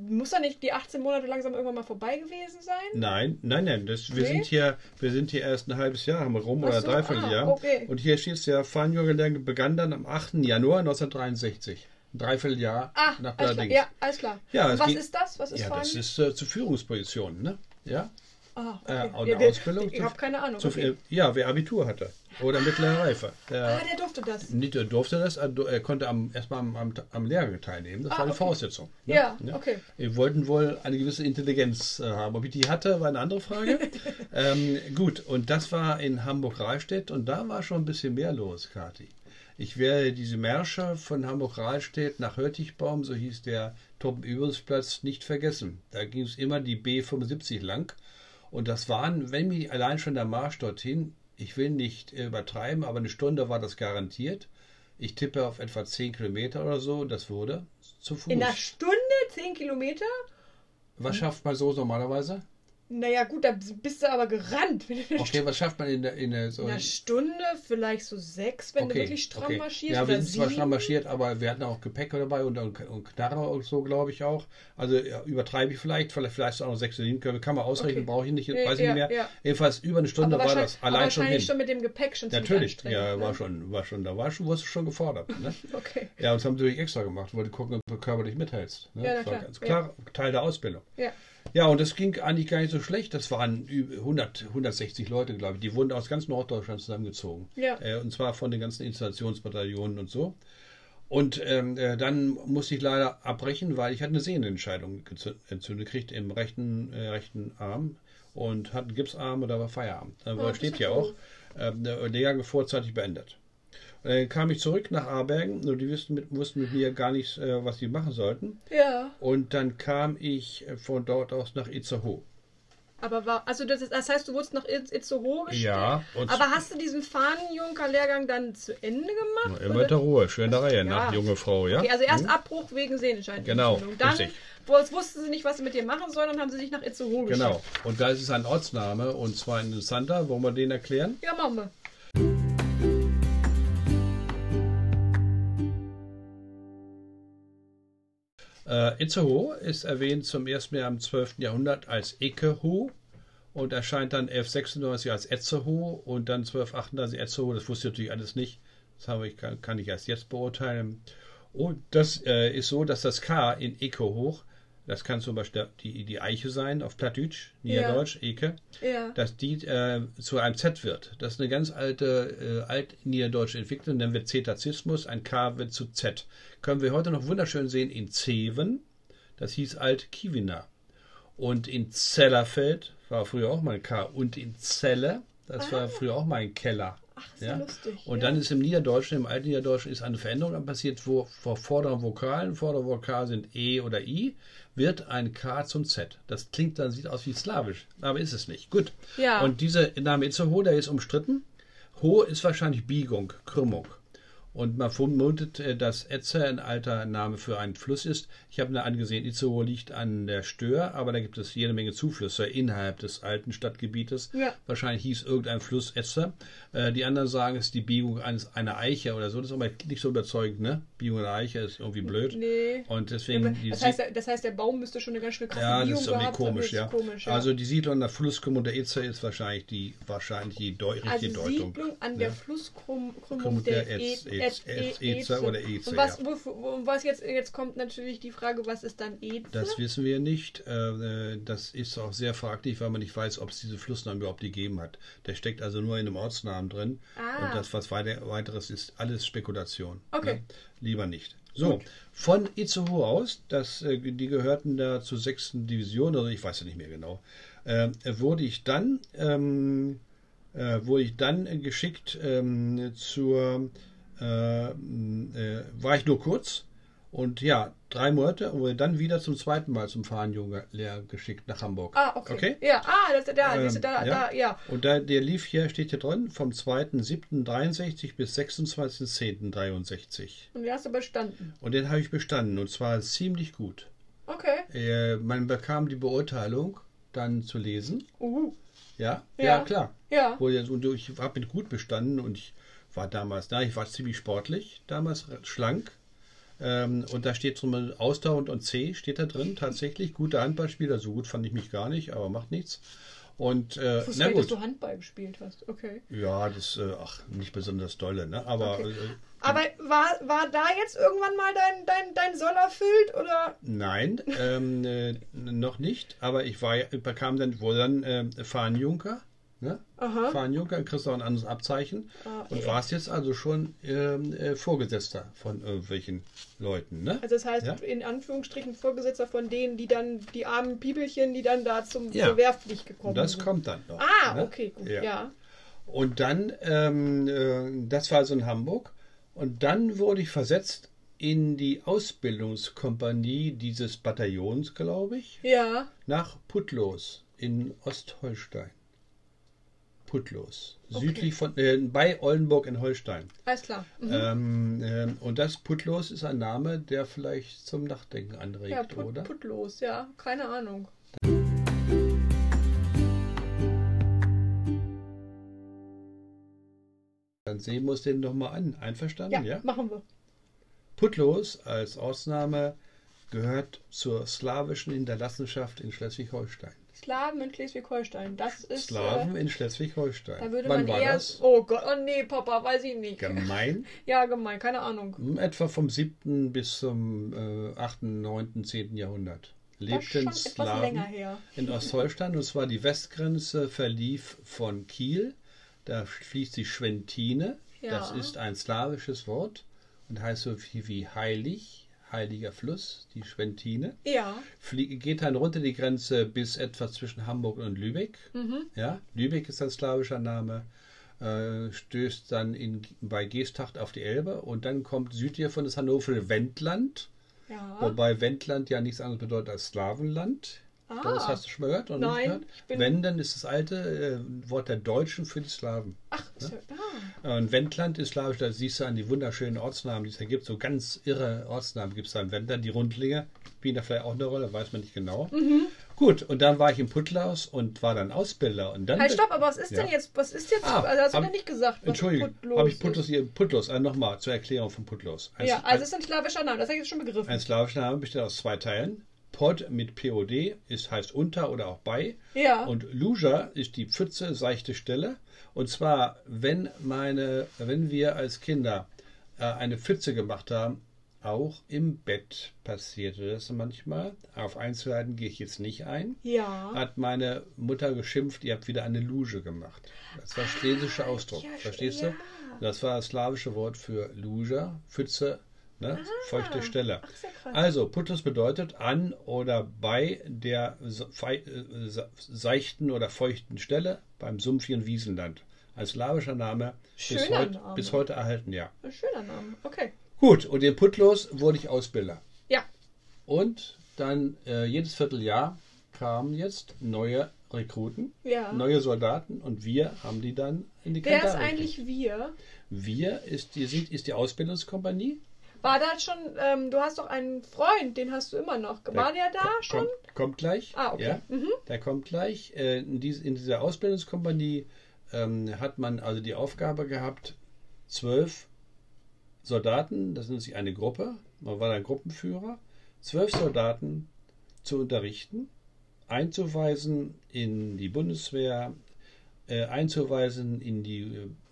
muss da nicht die 18 Monate langsam irgendwann mal vorbei gewesen sein? Nein, nein, nein. Das, wir, Nee? sind hier, wir sind hier erst ein halbes Jahr, haben wir rum Ach oder so, dreiviertel ah, Jahr. okay. Und hier steht es ja, Fahnenyoga-Lehrgang begann dann am 8. Januar 1963. Ein Dreivierteljahr Ah, nach allerdings. Ja, alles klar. Ja, was geht- ist das? Was ist Ja, das ist äh, zu Führungspositionen, ne? Ja. Ah, äh, okay. eine Ja, Ausbildung. Ich habe keine Ahnung. zu, Okay. Ja, wer Abitur hatte oder mittlere Reife. Der, Ah, der durfte das. nicht er durfte das, er konnte am, erstmal am, am, am Lehrgang teilnehmen. Das Ah, war eine okay. Voraussetzung. ne? Ja, okay. Wir wollten wohl eine gewisse Intelligenz äh, haben. Ob ich die hatte, war eine andere Frage. ähm, gut, und das war in Hamburg-Rahlstedt und da war schon ein bisschen mehr los, Kathi. Ich werde diese Märsche von Hamburg-Rahlstedt nach Hörtigbaum, so hieß der Truppenübungsplatz, nicht vergessen. Da ging es immer die B75 lang. Und das waren, wenn mir allein schon der Marsch dorthin, ich will nicht äh, übertreiben, aber eine Stunde war das garantiert. Ich tippe auf etwa 10 Kilometer oder so. Das wurde zu Fuß. In einer Stunde 10 Kilometer? Was schafft man so normalerweise? Naja, gut, da bist du aber gerannt. Okay, was schafft man in der, in der so In einer Stunde vielleicht so sechs, wenn du wirklich stramm marschierst. Ja, wir sind zwar stramm marschiert, aber wir hatten auch Gepäck dabei und, und, und Knarre und so, glaube ich auch. Also ja, übertreibe ich vielleicht, vielleicht, vielleicht auch noch sechs oder sieben können. Kann man ausrechnen, Okay. brauche ich nicht, Ja, weiß ich ja, nicht mehr. ja. Jedenfalls über eine Stunde aber war das allein schon wahrscheinlich schon mit dem Gepäck schon Natürlich, ja, ne? war schon, war schon, da war schon, wurdest du schon gefordert. Ne? Okay. Ja, und das haben sie natürlich extra gemacht, wollte gucken, ob du körperlich mithältst. Ne? Ja, na das war klar, ganz klar Teil der Ausbildung. Ja. Ja, und das ging eigentlich gar nicht so schlecht. Das waren über 100, 160 Leute, glaube ich. Die wurden aus ganz Norddeutschland zusammengezogen. Ja. Äh, und zwar von den ganzen Installationsbataillonen und so. Und ähm, äh, dann musste ich leider abbrechen, weil ich hatte eine Sehnenentscheidung entzündet gekriegt im rechten, äh, rechten Arm und hatte einen Gipsarm und da war Feierabend. Da Oh, steht ja auch, der Lehrgang vorzeitig beendet. Dann kam ich zurück nach Aarbergen und die wussten mit, wussten mit mir gar nicht, äh, was sie machen sollten. Ja. Und dann kam ich äh, von dort aus nach Itzehoe. Aber war, also das, ist, das heißt, du wurdest nach Itz- Itzehoe gestellt? Ja, Aber hast du diesen Fahnenjunker-Lehrgang dann zu Ende gemacht? Immer oder? mit der Ruhe, schön in der Reihe, Ja. nach junge Frau, ja? Okay, also erst Hm? Abbruch wegen Sehnenschein. Genau, Dann richtig. wo- jetzt wussten sie nicht, was sie mit dir machen sollen, dann haben sie sich nach Itzehoe gestellt. Genau. Und da ist es ein Ortsname und zwar ein interessanter. Wollen wir den erklären? Ja, machen wir. Äh, Itzehoe ist erwähnt zum ersten Mal im 12. Jahrhundert als Ekeho und erscheint dann 1196 als Etzehoe und dann 1238 Etzehoe. Das wusste ich natürlich alles nicht. Das habe ich, kann, ich erst jetzt beurteilen. Und das äh, ist so, dass das K in Ekehoch, das kann zum Beispiel die, die Eiche sein auf Plattdeutsch, Niederdeutsch, Eke, Ja. dass die äh, zu einem Z wird. Das ist eine ganz alte, äh, altniederdeutsche Entwicklung, dann wird Zetazismus, ein K wird zu Z. Können wir heute noch wunderschön sehen in Zeven, das hieß alt Kivina. Und in Zellerfeld war früher auch mal ein K. Und in Zelle, das war früher auch mal ein Keller. Ach, ist ja lustig. Und ja. dann ist im Niederdeutschen, im alten Niederdeutschen ist eine Veränderung passiert, wo vor vorderen Vokalen, vordere Vokal sind E oder I, wird ein K zum Z. Das klingt dann, sieht aus wie Slawisch, aber ist es nicht. Gut. Ja. Und dieser Name Itzehoe, der ist umstritten. Ho ist wahrscheinlich Biegung, Krümmung. Und man vermutet, äh, dass Etze ein alter Name für einen Fluss ist. Ich habe mir angesehen, Itzehoe liegt an der Stör, aber da gibt es jede Menge Zuflüsse innerhalb des alten Stadtgebietes. Ja. Wahrscheinlich hieß irgendein Fluss Etze. Äh, die anderen sagen, es ist die Biegung eines, einer Eiche oder so. Das ist aber nicht so überzeugend, ne? Biegung einer Eiche ist irgendwie blöd. Nee. Und Ja, deswegen die das, heißt, das heißt, der Baum müsste schon eine ganz schön krasse ja, das ist irgendwie gehabt komisch, ja. komisch, ja. Also die Siedlung an der Flusskrümmung der Eze ist wahrscheinlich die wahrscheinlich die deu richtige Also Deutung. Siedlung an Ja. der Flusskrümmung Krümmung der, der Ez- E- Ez- E- Ez- Eze oder Eze, Und was, wo, was jetzt, jetzt kommt natürlich die Frage, was ist dann Eze? Das wissen wir nicht. Äh, Das ist auch sehr fraglich, weil man nicht weiß, ob es diese Flussnamen überhaupt gegeben hat. Der steckt also nur in einem Ortsnamen drin. Ah. Und das, was weiter, weiteres ist, alles Spekulation. Okay. Ne? Lieber nicht. So, von Itzehoe aus, das, äh, die gehörten da zur sechsten Division, also ich weiß ja nicht mehr genau, äh, wurde ich dann, ähm, äh, wurde ich dann äh, geschickt ähm, zur, äh, äh, war ich nur kurz und ja, drei Monate und wurde dann wieder zum zweiten Mal zum Fahnenjunge-Lehr geschickt nach Hamburg. Ah, okay. Okay? Ja, ah, das, da, Ähm, du, da, ja. da, ja. Und da, der lief hier, steht hier drin, vom 2.7.63 bis 26.10.63. Und die hast du bestanden. Und den habe ich bestanden und zwar ziemlich gut. Okay. Äh, man bekam die Beurteilung dann zu lesen. Uh, Ja, ja, Ja. klar. ja. Und ich habe mit gut bestanden und ich war damals, na, ich war ziemlich sportlich, damals schlank. Ähm, und da steht zum ausdauernd und C steht da drin, tatsächlich. Guter Handballspieler, so gut fand ich mich gar nicht, aber macht nichts. Und äh, na nicht, dass gut. du Handball gespielt hast. Okay. Ja, das äh, ach, nicht besonders dolle, ne? Aber Okay. äh, Aber war, war da jetzt irgendwann mal dein, dein, dein Soll erfüllt? Oder? nein, ähm, äh, noch nicht. Aber ich war, bekam dann wohl dann äh, Fahnenjunker. Ne? Aha. Fahnenjunker, kriegst du auch ein anderes Abzeichen. Ah, und eh. warst jetzt also schon ähm, äh, Vorgesetzter von irgendwelchen Leuten, ne? Also das heißt, Ja. in Anführungsstrichen Vorgesetzter von denen, die dann, die armen Piepelchen, die dann da zum, Ja. zur Wehrpflicht gekommen Das sind. kommt dann noch. Ah, ne? okay, gut. Ja. Ja. Und dann, ähm, äh, das war so in Hamburg. Und dann wurde ich versetzt in die Ausbildungskompanie dieses Bataillons, glaube ich, Ja. nach Putlos in Ostholstein. Putlos, Okay. südlich von, äh, bei Oldenburg in Holstein. Alles klar. Mhm. Ähm, ähm, und das Putlos ist ein Name, der vielleicht zum Nachdenken anregt, ja, put, oder? putlos, ja. Keine Ahnung. Dann sehen wir uns den doch mal an. Einverstanden, Ja, ja? machen wir. Putlos als Ortsname gehört zur slawischen Hinterlassenschaft in Schleswig-Holstein. Slawen in Schleswig-Holstein. Das ist. Slawen Äh, in Schleswig-Holstein. da würde Wann man war eher. das? Oh Gott, oh nee, Papa, weiß ich nicht. Gemein. Ja, gemein, keine Ahnung. Hm, Etwa vom 7. bis zum äh, 8., 9., 10. Jahrhundert. Lebten her. in Ostholstein und zwar die Westgrenze verlief von Kiel. Da fließt die Schwentine. Ja. Das ist ein slawisches Wort und heißt so viel wie heilig, heiliger Fluss, die Schwentine. Ja. Flie geht dann runter die Grenze bis etwa zwischen Hamburg und Lübeck. Mhm. Ja, Lübeck ist ein slawischer Name. Äh, stößt dann in, bei Geesthacht auf die Elbe und dann kommt südlich von das Hannover Wendland. Ja. Wobei Wendland ja nichts anderes bedeutet als Slawenland. Ah. Das hast du schon mal gehört? Oder Nein, gehört? bin- Wenden ist das alte äh, Wort der Deutschen für die Slawen. Ach, ist ja, ah. Und Wendland ist slawisch, da siehst du an die wunderschönen Ortsnamen, die es da gibt. So ganz irre Ortsnamen gibt es da im Wendland. Die Rundlinge spielen da vielleicht auch eine Rolle, weiß man nicht genau. Mhm. Gut, und dann war ich in Putlaus und war dann Ausbilder. Und dann Halt, stopp, aber was ist denn Ja. jetzt, was ist jetzt, Ah, also hast du ja nicht gesagt, Entschuldigung, habe ich Putlos hier? Putlos, äh, nochmal zur Erklärung von Putlos. Ein, Ja, also es ist ein slawischer Name, das habe ich jetzt schon begriffen. ein slawischer Name besteht aus zwei Teilen. Pod mit POD ist, heißt unter oder auch bei. Ja. Und Luja ist die Pfütze, seichte Stelle. Und zwar, wenn meine, wenn wir als Kinder äh, eine Pfütze gemacht haben, auch im Bett passierte das manchmal. Auf Einzelheiten gehe ich jetzt nicht ein. ja. Hat meine Mutter geschimpft, ihr habt wieder eine Luge gemacht. Das war schlesischer Ausdruck. ja, Verstehst ja. du? Das war das slawische Wort für Luja, Pfütze, ne? feuchte Stelle. Ach. Also, Putus bedeutet an oder bei der äh, se- seichten oder feuchten Stelle beim sumpfigen Wiesenland. Ein slawischer Name, bis, heut, Name. bis heute erhalten, ja. Ein schöner Name. Okay. Gut, und in Putlos wurde ich Ausbilder. Ja. Und dann äh, jedes Vierteljahr kamen jetzt neue Rekruten, Ja. neue Soldaten und wir haben die dann in die Wer ist eigentlich wir? Wir ist die, ist die Ausbildungskompanie. War da schon, ähm, du hast doch einen Freund, den hast du immer noch. War der da Ko- schon? Kommt, kommt gleich. Ah, okay. Ja, Mhm. Der kommt gleich. Äh, in, dies, in dieser Ausbildungskompanie ähm, hat man also die Aufgabe gehabt, zwölf Soldaten, das nennt sich eine Gruppe, man war ein Gruppenführer, zwölf Soldaten zu unterrichten, einzuweisen in die Bundeswehr, äh, einzuweisen in, die,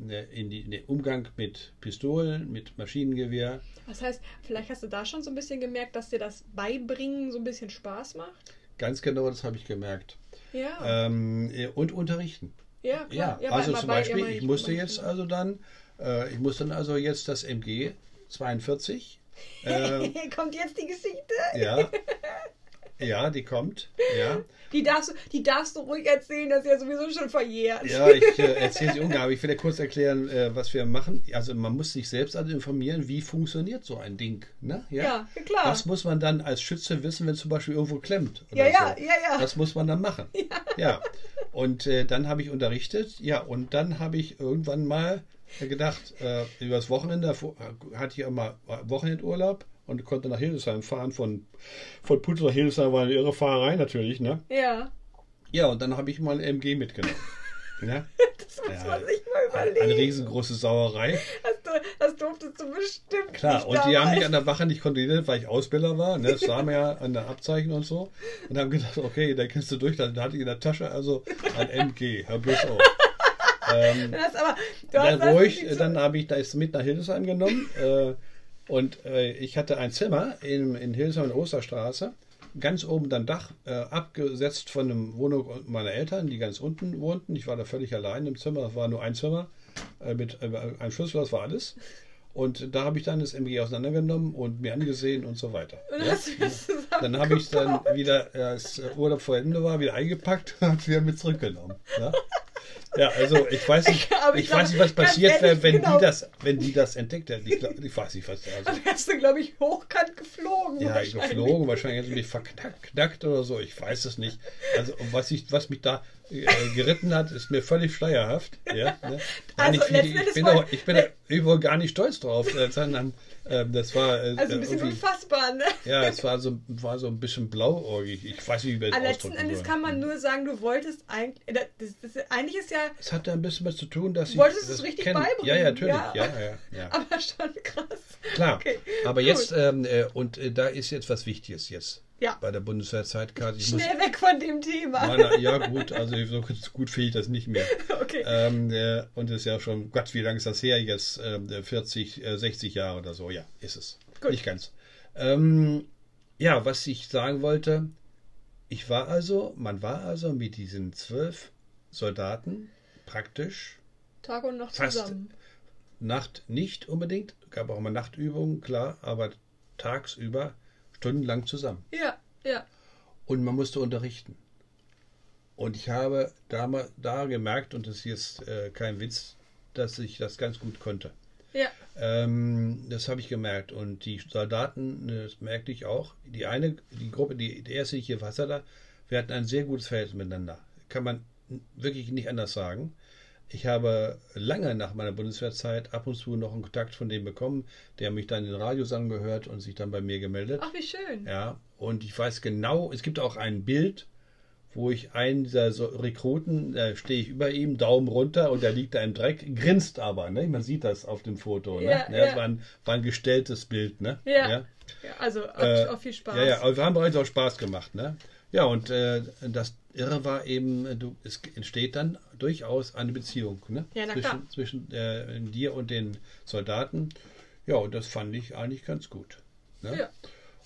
äh, in, die, in den Umgang mit Pistolen, mit Maschinengewehr. Das heißt, vielleicht hast du da schon so ein bisschen gemerkt, dass dir das Beibringen so ein bisschen Spaß macht? Ganz genau, das habe ich gemerkt. Ja. Ähm, äh, und unterrichten. ja, Ja, klar. also bei- zum bei- Beispiel, ja, ich musste bei- jetzt also dann, äh, ich musste dann also jetzt das MG 42, äh, Kommt jetzt die Geschichte? ja, ja, die kommt, ja, Die darfst, du, die darfst du ruhig erzählen, das ist ja sowieso schon verjährt. ja, ich äh, erzähle sie ungern, aber ich will ja kurz erklären, äh, was wir machen. Also man muss sich selbst also informieren, wie funktioniert so ein Ding, ne? Ja, klar. Was muss man dann als Schütze wissen, wenn zum Beispiel irgendwo klemmt? Ja, ja, so? ja, ja. Das muss man dann machen. Ja. Und äh, dann habe ich unterrichtet. Ja, und dann habe ich irgendwann mal gedacht, äh, übers Wochenende fu- hatte ich immer Wochenendurlaub und konnte nach Hildesheim fahren. Von, von Putte nach Hildesheim war eine irre Fahrerei natürlich, ne? Ja, Ja, und dann habe ich mal ein MG mitgenommen. Ja? das muss Ja, man sich mal Eine, überlegen. eine riesengroße Sauerei. Das, das durfte wusstest du bestimmt Klar, nicht und die haben mich an der Wache nicht kontrolliert, weil ich Ausbilder war. Ne? Das sah man ja an der Abzeichen und so. Und haben gedacht, okay, da kennst du durch. Dann hatte ich in der Tasche also ein MG. Hör bloß auf. ähm, Das aber, du dann hast ruhig, das dann habe ich das mit nach Hildesheim genommen. Äh, und äh, ich hatte ein Zimmer in, in Hildesheim in der Osterstraße. Ganz oben dann Dach, äh, abgesetzt von einer Wohnung meiner Eltern, die ganz unten wohnten. Ich war da völlig allein im Zimmer. Das war nur ein Zimmer äh, mit äh, einem Schlüssel, das war alles. Und da habe ich dann das MG auseinandergenommen und mir angesehen und so weiter. Und Ja? Dann habe ich es dann wieder, äh, als Urlaub vor Ende war, wieder eingepackt und wieder mit zurückgenommen. Ja, ja also ich weiß nicht, ich ich weiß nicht, was passiert wäre, wenn genau. die das, wenn die das entdeckt hätten. Ich, ich weiß nicht, was da also, Dann wärst du, glaube ich, hochkant geflogen. ja, wahrscheinlich. geflogen, wahrscheinlich hätte mich verknackt oder so, ich weiß es nicht. Also was ich, was mich da äh, geritten hat, ist mir völlig schleierhaft. Ja, ne? Nein, Also, ich, letzten ich Endes bin, auch, ich bin da übrigens gar nicht stolz drauf, äh, sondern äh, das war äh, Also ein bisschen irgendwie- unfassbar, ne? ja, es war so, war so ein bisschen blauäugig. Ich weiß nicht, wie wir das Aber letzten Endes sollen. kann man nur sagen, du wolltest eigentlich. Das, das, das, eigentlich ist ja. Es hat da ein bisschen was zu tun, dass ich Wolltest das es richtig kenne. beibringen, Ja, ja, natürlich. ja. Ja, ja, ja. Aber schon krass. Klar. Okay, Aber gut. jetzt, ähm, äh, und äh, da ist jetzt was Wichtiges jetzt Ja. bei der Bundeswehrzeitkarte. Ich muss, Schnell weg von dem Thema. meine, ja, gut, also so gut finde ich das nicht mehr. Okay. Ähm, äh, und es ist ja schon, Gott, wie lange ist das her? Jetzt ähm, 40, äh, 60 Jahre oder so. Ja, ist es. Gut. Nicht ganz. Ähm, ja, was ich sagen wollte, ich war also, man war also mit diesen zwölf Soldaten praktisch Tag und Nacht zusammen. Nacht nicht unbedingt, gab auch mal Nachtübungen, klar, aber tagsüber stundenlang zusammen. Ja, ja. Und man musste unterrichten. Und ich habe da, da gemerkt, und das ist jetzt äh, kein Witz, dass ich das ganz gut konnte. Ja. Ähm, das habe ich gemerkt. Und die Soldaten, das merkte ich auch. Die eine, die Gruppe, die, die erste, die ich hier da, wir hatten ein sehr gutes Verhältnis miteinander. Kann man wirklich nicht anders sagen. Ich habe lange nach meiner Bundeswehrzeit ab und zu noch einen Kontakt von dem bekommen, der mich dann in den Radios angehört und sich dann bei mir gemeldet. Ach, wie schön. Ja, und ich weiß genau, es gibt auch ein Bild, wo ich einen dieser so Rekruten, da stehe ich über ihm, Daumen runter und der liegt da im Dreck, grinst aber, ne? Man sieht das auf dem Foto, ne? Ja, Das ja. war ein, war ein gestelltes Bild, ne? Ja. ja. Ja, also auch, Äh, auch viel Spaß. Ja, ja, aber wir haben bereits auch Spaß gemacht, ne? Ja, und äh, das Irre war eben, äh, du, es entsteht dann durchaus eine Beziehung, ne? Ja, zwischen zwischen äh, dir und den Soldaten. Ja, und das fand ich eigentlich ganz gut. Ne? Ja.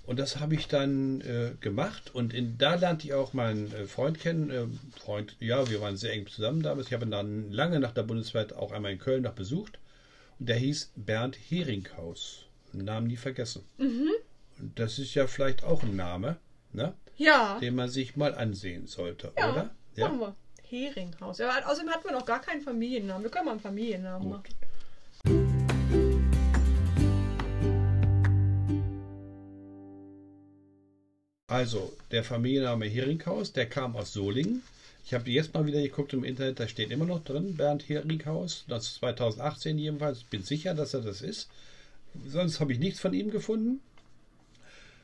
Und das habe ich dann äh, gemacht und in, da lernte ich auch meinen äh, Freund kennen. Äh, Freund, ja, wir waren sehr eng zusammen damals. Ich habe ihn dann lange nach der Bundeswehr auch einmal in Köln noch besucht. Und der hieß Bernd Heringhaus. Namen nie vergessen. Mhm. Und das ist ja vielleicht auch ein Name, ne? Ja. den man sich mal ansehen sollte, ja. oder? Machen wir. Heringhaus. Ja, außerdem hatten wir noch gar keinen Familiennamen. Wir können mal einen Familiennamen Gut. machen. Also, der Familienname Heringhaus, der kam aus Solingen. Ich habe jetzt mal wieder geguckt im Internet, da steht immer noch drin, Bernd Heringhaus. Das ist 2018 jedenfalls. Ich bin sicher, dass er das ist. Sonst habe ich nichts von ihm gefunden.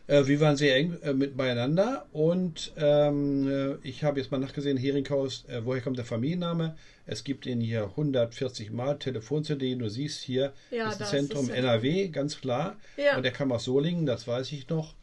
Äh, wir waren sehr eng äh, mit beieinander und ähm, äh, ich habe jetzt mal nachgesehen, Heringhaus, äh, woher kommt der Familienname? Es gibt ihn hier 140 Mal, Telefon-CD, du siehst hier, Ja, ist das das Zentrum NRW, ganz klar. Ja. Und der kam aus Solingen, das weiß ich noch.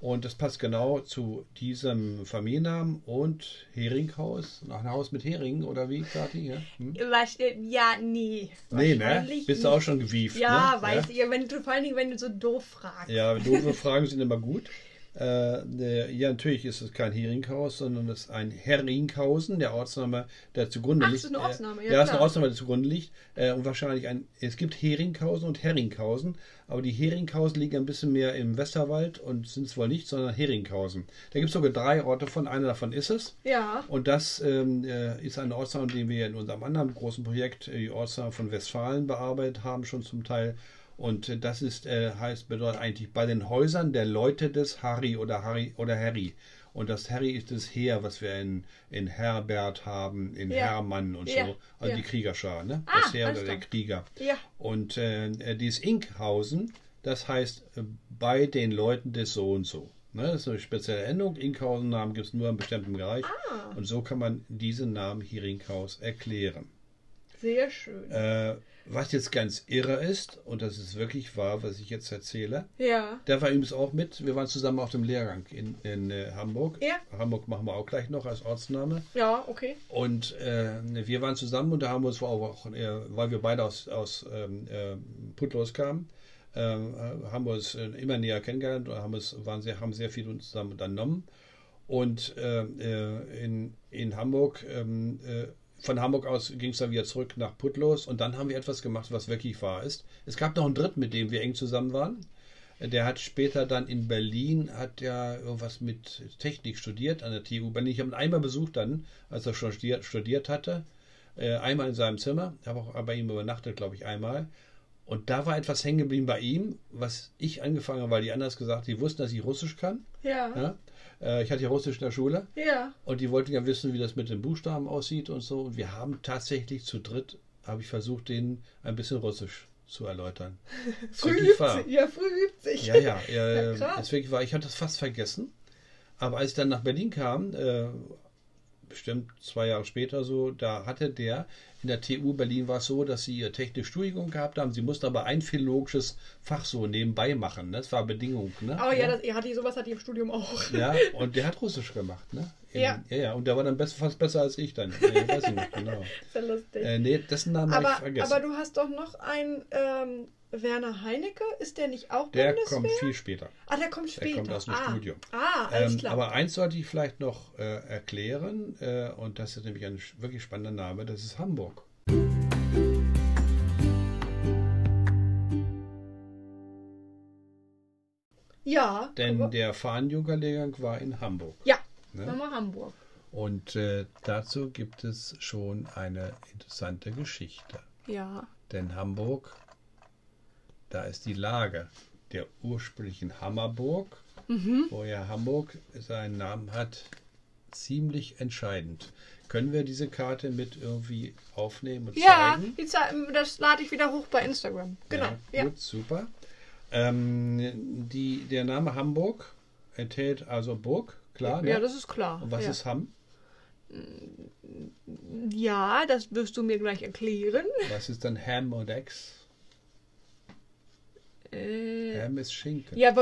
Und das passt genau zu diesem Familiennamen und Heringhaus, nach ein Haus mit Hering oder wie, Kathi? Ja, hm? Äh, ja, nee. Nee, ne? Bist du auch schon gewieft, Ja, ne? weiß ich. Ja, wenn du, vor allen Dingen, wenn du so doof fragst. Ja, doofe Fragen sind immer gut. Äh, der, ja, natürlich ist es kein Heringhaus, sondern es ist ein Herringhausen, der Ortsname, der zugrunde Ach, liegt. das ist eine Ortsname, ja, ja, ist eine. Ortsname, der zugrunde liegt. Äh, und wahrscheinlich ein, es gibt Heringhausen und Herringhausen, aber die Heringhausen liegen ein bisschen mehr im Westerwald und sind es wohl nicht, sondern Heringhausen. Da gibt es sogar drei Orte von, einer davon ist es. Ja. Und das ähm, äh, ist ein Ortsname, den wir in unserem anderen großen Projekt, äh, die Ortsname von Westfalen, bearbeitet haben, schon zum Teil. Und äh, das ist, äh, heißt, bedeutet eigentlich bei den Häusern der Leute des Harry oder Harry oder Harry. Und das Harry ist das Heer, was wir in, in Herbert haben, in Ja. Hermann und Ja. so. Also Ja. die Kriegerschar, ne? Ah, das Heer oder der. Krieger. Ja. Und äh, dieses Inkhausen, das heißt äh, bei den Leuten des so und so. Ne, das ist eine spezielle Endung. Inkhausen-Namen gibt es nur in bestimmten Bereich. Ah. Und so kann man diesen Namen Heringhaus erklären. Sehr schön. Äh, was jetzt ganz irre ist, und das ist wirklich wahr, was ich jetzt erzähle, ja. der war übrigens auch mit. Wir waren zusammen auf dem Lehrgang in, in äh, Hamburg. Ja. Hamburg machen wir auch gleich noch als Ortsname. Ja, okay. Und äh, wir waren zusammen und da haben wir uns auch, äh, weil wir beide aus, aus ähm, äh, Putlos kamen, äh, haben wir uns äh, immer näher kennengelernt und haben, es, waren sehr, haben sehr viel zusammen unternommen. Und in, in Hamburg, ähm, äh, von Hamburg aus ging es dann wieder zurück nach Putlos und dann haben wir etwas gemacht, was wirklich wahr ist. Es gab noch einen Dritten, mit dem wir eng zusammen waren. Der hat später dann in Berlin, hat ja irgendwas mit Technik studiert an der TU Berlin. Ich habe ihn einmal besucht dann, als er schon studiert, studiert hatte. Äh, einmal in seinem Zimmer, habe auch bei ihm übernachtet, glaube ich, einmal. Und da war etwas hängen geblieben bei ihm, was ich angefangen habe, weil die anders gesagt, die wussten, dass ich Russisch kann. Ja. Ja? Äh, ich hatte ja Russisch in der Schule. Ja. Und die wollten ja wissen, wie das mit den Buchstaben aussieht und so. Und wir haben tatsächlich zu dritt, habe ich versucht, denen ein bisschen Russisch zu erläutern. Früh übt sich. Ja, früh übt sich. Ja, ja, ja, Ja, wirklich wahr. Ich hatte das fast vergessen. Aber als ich dann nach Berlin kam, äh, bestimmt zwei Jahre später so, da hatte der in der TU Berlin war es so, dass sie ihr technische Studium gehabt haben. Sie mussten aber ein philologisches Fach so nebenbei machen. Ne? Das war Bedingung. Ne? Oh ja, das, ja hatte, sowas hatte ich im Studium auch. Ja, und der hat Russisch gemacht, ne? Ja. ja. Ja, und der war dann best, fast besser als ich dann. Äh, weiß ich genau. Ist ja lustig. Äh, nee, dessen Namen habe ich aber, vergessen. aber du hast doch noch einen ähm, Werner Heinecke. Ist der nicht auch der Bundeswehr? kommt viel später. ah, der kommt später. kommt aus dem ah. Studium. Ah, alles Ähm, klar. aber eins sollte ich vielleicht noch äh, erklären, äh, und das ist nämlich ein wirklich spannender Name, das ist Hamburg. ja. Denn der Fahnenjunkerlehrgang war in Hamburg. ja, Ne? nochmal Hamburg. Und äh, dazu gibt es schon eine interessante Geschichte. Ja. Denn Hamburg, da ist die Lage der ursprünglichen Hammerburg, Mhm. wo ja Hamburg seinen Namen hat, ziemlich entscheidend. Können wir diese Karte mit irgendwie aufnehmen und Ja, zeigen? Ze- das lade ich wieder hoch bei Instagram. Genau. Ja, Ja. Gut, super. Ähm, die, der Name Hamburg enthält also Burg, klar. Ja, ne? das ist klar. Und was ja. ist Hamm? Ja, das wirst du mir gleich erklären. Was ist dann Ham und Eggs? Äh, ist Schinken. ja,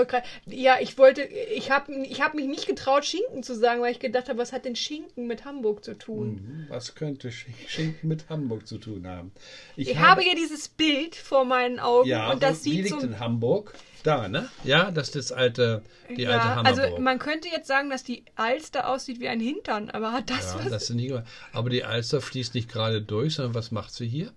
ja, ich wollte, ich habe ich hab mich nicht getraut, Schinken zu sagen, weil ich gedacht habe, was hat denn Schinken mit Hamburg zu tun? Mhm. Was könnte Sch- Schinken mit Hamburg zu tun haben? Ich habe hier dieses Bild vor meinen Augen ja, und das wie sieht liegt so. in Hamburg? Da, ne? Ja, das ist das alte, die ja, alte Hammerburg. also man könnte jetzt sagen, dass die Alster aussieht wie ein Hintern, aber hat das ja, was? das sind nicht, aber die Alster fließt nicht gerade durch, sondern was macht sie hier?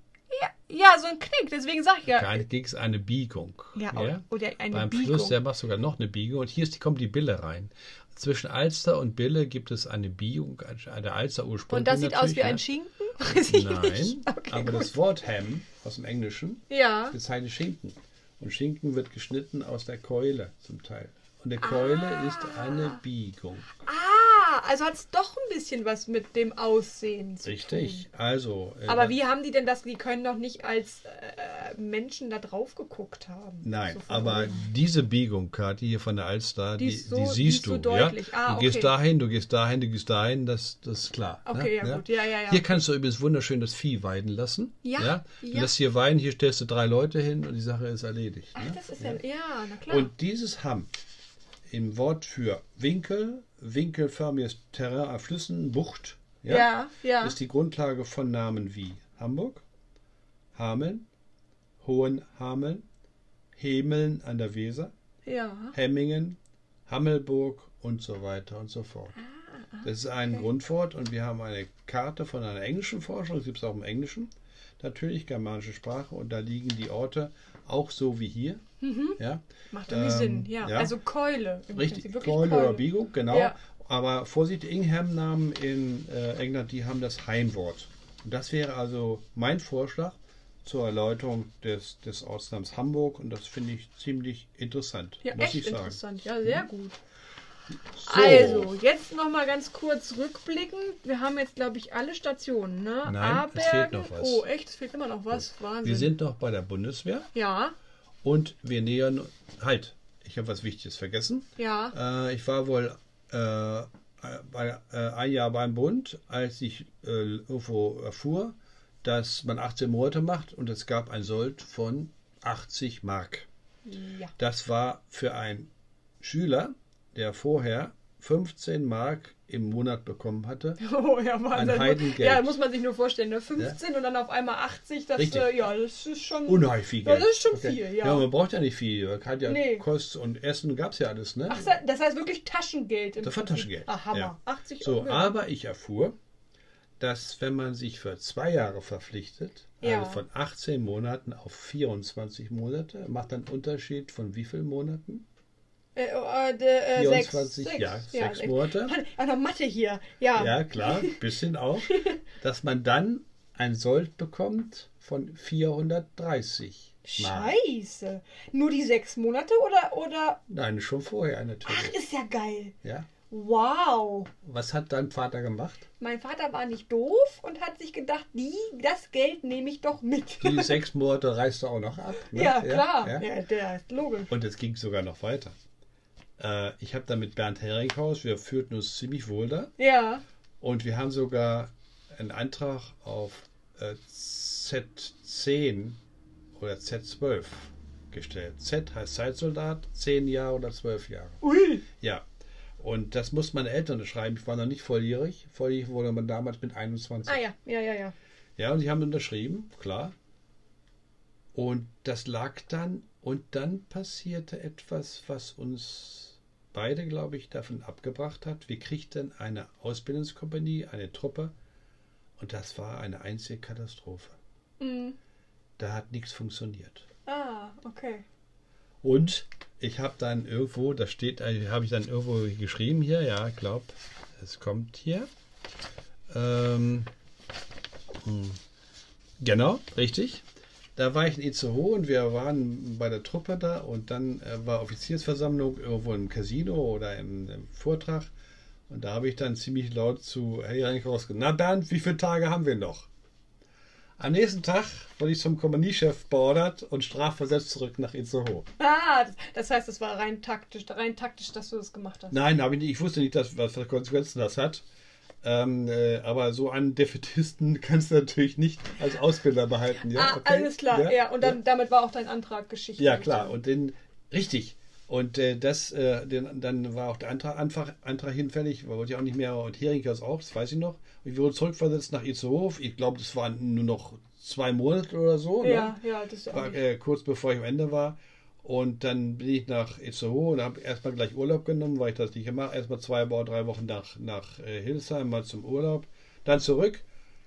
Ja, ja, so ein Knick, deswegen sag ich ja. Keine Gigs, eine Biegung. Ja, oder- oder eine Beim Biegung. Fluss, der macht sogar noch eine Biegung. Und hier ist, kommt die Bille rein. Zwischen Alster und Bille gibt es eine Biegung, eine Alster ursprünglich. Und das sieht aus wie ein ne? Schinken? Weiß ich Nein, nicht. Okay, aber gut. das Wort Ham aus dem Englischen Ja. bezeichnet Schinken. Und Schinken wird geschnitten aus der Keule zum Teil. Und eine Keule Ah. ist eine Biegung. Ah, also hat es doch ein bisschen was mit dem Aussehen zu Richtig. tun. Also. äh, Aber wie haben die denn das? Die können doch nicht als äh, Menschen da drauf geguckt haben. Nein, So aber diese Biegung, Kathi, hier von der Alster, Die die, so- die die siehst so du. deutlich. Ja? Ah, du gehst okay. dahin, du gehst dahin, du gehst dahin, das, das ist klar. Okay, ne? ja, gut. Ja, ja, ja. Hier kannst du übrigens wunderschön das Vieh weiden lassen. Ja, Du ja. lässt hier weiden, hier stellst du drei Leute hin und die Sache ist erledigt. Ach, ne? das ist ja, ja, na klar. Und dieses Hamm im Wort für Winkel, winkelförmiges Terrain an Flüssen, Bucht, ja, ja, ja. ist die Grundlage von Namen wie Hamburg, Hameln, Hohenhameln, Hemeln an der Weser, ja. Hemmingen, Hammelburg und so weiter und so fort. Ah, Das ist ein Grundwort und wir haben eine Karte von einer englischen Forschung, das gibt es auch im Englischen, natürlich germanische Sprache und da liegen die Orte auch so wie hier. Ja, Macht irgendwie Ähm, Sinn, ja. ja. Also Keule. richtig, wirklich Keule oder Biegung, genau. Ja. Aber Vorsicht, Ingham-Namen in äh, England, die haben das Heimwort. Und das wäre also mein Vorschlag zur Erläuterung des, des Ortsnamens Hamburg und das finde ich ziemlich interessant, Ja, muss echt ich sagen. Mhm. interessant. Ja, sehr gut. So. Also, jetzt noch mal ganz kurz rückblicken. Wir haben jetzt, glaube ich, alle Stationen, ne? Nein, es fehlt noch was. Oh, echt? Es fehlt immer noch was? Wahnsinn. Wir sind noch bei der Bundeswehr ja, und wir nähern. Halt, ich habe was Wichtiges vergessen. ja. Äh, ich war wohl äh, bei, äh, ein Jahr beim Bund, als ich äh, irgendwo erfuhr, dass man 18 Monate macht und es gab ein Sold von 80 Mark. Ja. Das war für einen Schüler, der vorher 15 Mark im Monat bekommen hatte. Oh ja, Wahnsinn. Ein Heidengeld. Ja, muss man sich nur vorstellen, ne? 15 und dann auf einmal 80, das, äh, ja, das ist schon... Unheimlich viel Ja, Geld. das ist schon viel, ja. Ja, man braucht ja nicht viel. Man kann ja Nee. Kost und Essen gab es ja alles, ne? Ach, das heißt wirklich Taschengeld. Im Das war. Taschengeld. Ach, Hammer. Ja. 80 So, Euro. aber ich erfuhr, dass wenn man sich für zwei Jahre verpflichtet, Ja. also von 18 Monaten auf 24 Monate, macht dann Unterschied von wie vielen Monaten? Äh, äh, äh, 24, sechs, ja, sechs, sechs sechs. Monate. Mann, Auch noch Mathe hier. Ja. Ja, klar, ein bisschen auch. Dass man dann ein Sold bekommt von 430 Mark. Scheiße. Nur die sechs Monate oder, oder... Nein, schon vorher natürlich. Ach, ist ja geil. Ja. Wow. Was hat dein Vater gemacht? Mein Vater war nicht doof und hat sich gedacht, die, das Geld nehme ich doch mit. Die sechs Monate reißt du auch noch ab. Ne? ja, klar. ja. Ja, der ist logisch. Und es ging sogar noch weiter. Äh, ich habe da mit Bernd Heringhaus, wir führten uns ziemlich wohl da. Ja. Und wir haben sogar einen Antrag auf äh, Z10 oder Z12 gestellt. Z heißt Zeitsoldat, 10 Jahre oder 12 Jahre. Ui. Ja. Und das mussten meine Eltern schreiben. Ich war noch nicht volljährig. Volljährig wurde man damals mit 21. Ah ja, ja, ja, ja. Ja, und die haben unterschrieben, klar. Und das lag dann, und dann passierte etwas, was uns beide, glaube ich, davon abgebracht hat. Wir kriegten eine Ausbildungskompanie, eine Truppe, und das war eine einzige Katastrophe. Mhm. Da hat nichts funktioniert. Ah, okay. Und ich habe dann irgendwo, das steht, äh, habe ich dann irgendwo geschrieben hier, ja, ich glaube, es kommt hier. Ähm, hm, genau, richtig. Da war ich in Itzehoe und wir waren bei der Truppe da und dann äh, war Offiziersversammlung irgendwo im Casino oder im, im Vortrag. Und da habe ich dann ziemlich laut zu Harry Reinkaus gesagt, na Bernd, wie viele Tage haben wir noch? Am nächsten Tag wurde ich zum Kompaniechef beordert und strafversetzt zurück nach Itzehoe. Ah, das, heißt, es war rein taktisch, rein taktisch, dass du das gemacht hast. Nein, habe ich nicht. Ich wusste nicht, dass, was für Konsequenzen das hat. Ähm, äh, aber so einen Defetisten kannst du natürlich nicht als Ausbilder behalten. Ja, ah, okay? alles klar. Ja, und dann, damit war auch dein Antrag Geschichte. Ja, klar. Und den, richtig. Und äh, das, äh, den, dann war auch der Antrag, Antrag, Antrag hinfällig, wollte ich auch nicht mehr und Heringhaus auch, das weiß ich noch. Und ich wurde zurückversetzt nach Itzehoe. Ich glaube, das waren nur noch zwei Monate oder so. Ja, ne? ja, das ist ja auch war, äh, kurz bevor ich am Ende war. Und dann bin ich nach Itzehoe und habe erstmal gleich Urlaub genommen, weil ich das nicht gemacht Erstmal zwei oder drei Wochen nach, nach äh, Hildesheim, mal zum Urlaub. Dann zurück.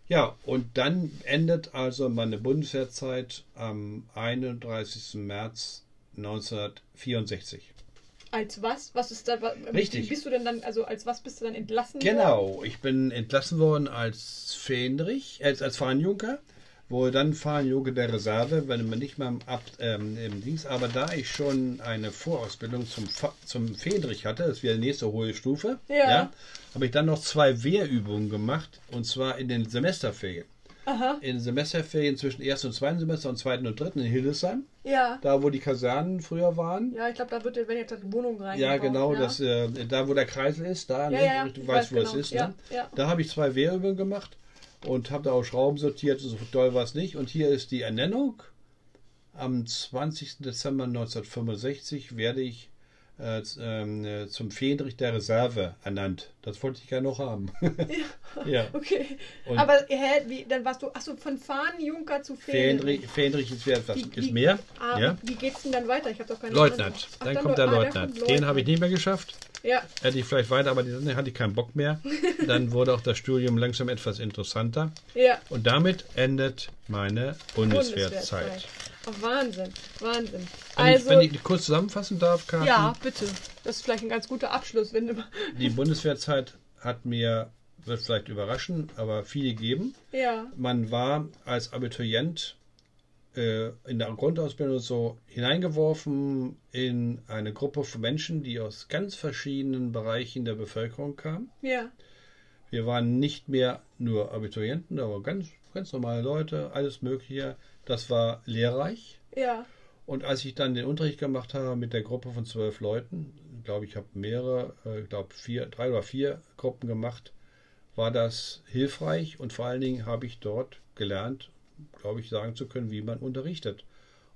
Ja, und dann endet also meine Bundeswehrzeit am 31. März 1964. Als was? Was ist da? Richtig. Bist du denn dann, also als was bist du dann entlassen? worden? Genau, ich bin entlassen worden als Fähnrich, äh, als Fahnenjunker, wo dann Fahnenjunker der Reserve, wenn man nicht mal im, Ab, ähm, im Dings, aber da ich schon eine Vorausbildung zum, Fa- zum Fähnrich hatte, das wäre die nächste hohe Stufe, Ja. habe ich dann noch zwei Wehrübungen gemacht, und zwar in den Semesterferien. Aha. In den Semesterferien zwischen ersten und zweiten Semester und zweiten und dritten in Hildesheim, Ja. da wo die Kasernen früher waren. Ja, ich glaube, da wird, wenn jetzt eine Wohnung rein. Ja, genau, Das, äh, da wo der Kreisel ist, da, Ja, ne? ja, du ich weißt, weiß wo es genau. ist. Ja, Ne? ja. Da habe ich zwei Wehrübungen gemacht und habe da auch Schrauben sortiert, so doll war es nicht. Und hier ist die Ernennung. Am 20. Dezember 1965 werde ich äh, ähm, äh, zum Fähnrich der Reserve ernannt. Das wollte ich gerne noch haben. ja. Okay. Und- Aber hä, wie, dann warst du, achso, von Fahnenjunker zu Fähnrich. Fähnrich, Fähnrich ist, wer etwas, Wie- ist mehr. Ah, ja. Wie geht's denn dann weiter? Ich habe doch keine Leutnant. Ahnung. Ach, Dann kommt der ah, dann Leutnant. kommt Den habe ich nicht mehr geschafft. Ja, Hätte ich vielleicht weiter, aber dann hatte ich keinen Bock mehr. Dann wurde auch das Studium langsam etwas interessanter. ja. Und damit endet meine Bundeswehrzeit. Oh, Wahnsinn, Wahnsinn. Wenn, Also, ich, wenn ich kurz zusammenfassen darf, Karin, ja, bitte. Das ist vielleicht ein ganz guter Abschluss, wenn du. die Bundeswehrzeit hat mir, wird vielleicht überraschen, aber viel gegeben. Ja, Man war als Abiturient äh, in der Grundausbildung so hineingeworfen in eine Gruppe von Menschen, die aus ganz verschiedenen Bereichen der Bevölkerung kamen. ja, Wir waren nicht mehr nur Abiturienten, aber ganz, ganz normale Leute, alles Mögliche. Das war lehrreich. ja. Und als ich dann den Unterricht gemacht habe mit der Gruppe von zwölf Leuten, glaube ich, habe mehrere, äh, ich glaube vier, drei oder vier Gruppen gemacht, war das hilfreich und vor allen Dingen habe ich dort gelernt, glaube ich, sagen zu können, wie man unterrichtet.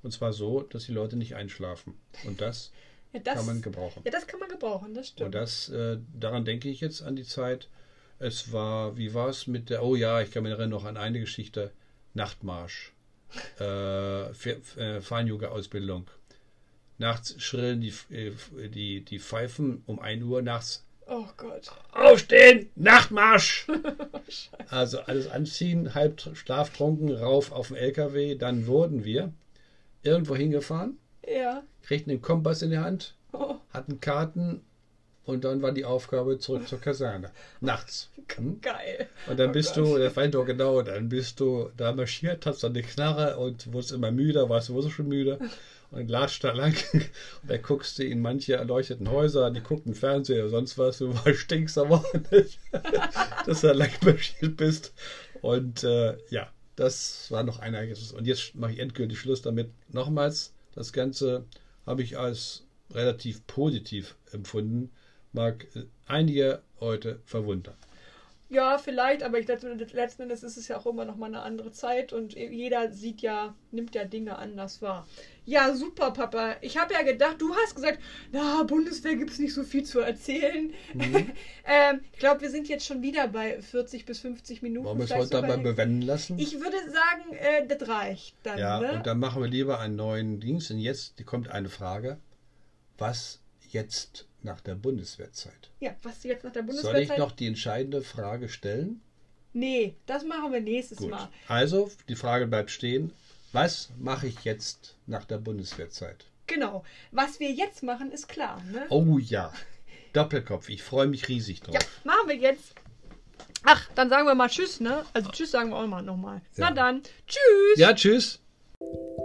Und zwar so, dass die Leute nicht einschlafen. Und das, Ja, das kann man gebrauchen. Ja, das kann man gebrauchen, das stimmt. Und das, äh, daran denke ich jetzt an die Zeit. Es war, wie war es mit der, oh ja, ich kann mich erinnern noch an eine Geschichte, Nachtmarsch, äh, Fe- äh. Nachts schrillen die, äh, die, die Pfeifen um 1 Uhr nachts. oh Gott. Aufstehen, Nachtmarsch! also alles anziehen, halb schlaftrunken, rauf auf den LKW. Dann wurden wir irgendwo hingefahren, Ja. kriegten den Kompass in die Hand, Oh, hatten Karten und dann war die Aufgabe zurück zur Kaserne. Nachts. Hm? geil. Und dann Oh bist Gott. du, ich doch genau, dann bist du da marschiert, hast dann die Knarre und wurdest immer müder, warst du wurdest schon müde und latscht da lang. Und dann guckst du in manche erleuchteten Häuser, die gucken Fernseher oder sonst was, du war stinksauer, dass du da lang marschiert bist. Und äh, ja, das war noch ein Ereignis. Und jetzt mache ich endgültig Schluss damit. Nochmals, das Ganze habe ich als relativ positiv empfunden, mag einige heute verwundern. Ja, vielleicht, aber ich dachte, letzten Endes ist es ja auch immer noch mal eine andere Zeit und jeder sieht ja, nimmt ja Dinge anders wahr. Ja, super, Papa. Ich habe ja gedacht, du hast gesagt, na, Bundeswehr gibt es nicht so viel zu erzählen. ähm, ich glaube, wir sind jetzt schon wieder bei 40 bis 50 Minuten. Wollen wir es heute dabei bewenden lassen? Ich würde sagen, äh, das reicht dann. ja, ne? und dann machen wir lieber einen neuen Dienst. Und jetzt kommt eine Frage. Was jetzt nach der Bundeswehrzeit? ja, was jetzt nach der Soll ich Bundeswehrzeit? noch die entscheidende Frage stellen? Nee, das machen wir nächstes Gut. Mal. Also, die Frage bleibt stehen. Was mache ich jetzt nach der Bundeswehrzeit? Genau. Was wir jetzt machen, ist klar. Ne? Oh ja, Doppelkopf. Ich freue mich riesig drauf. Ja, machen wir jetzt. Ach, dann sagen wir mal Tschüss, ne? Also Tschüss sagen wir auch mal nochmal. Ja. Na dann, Tschüss. Ja, tschüss.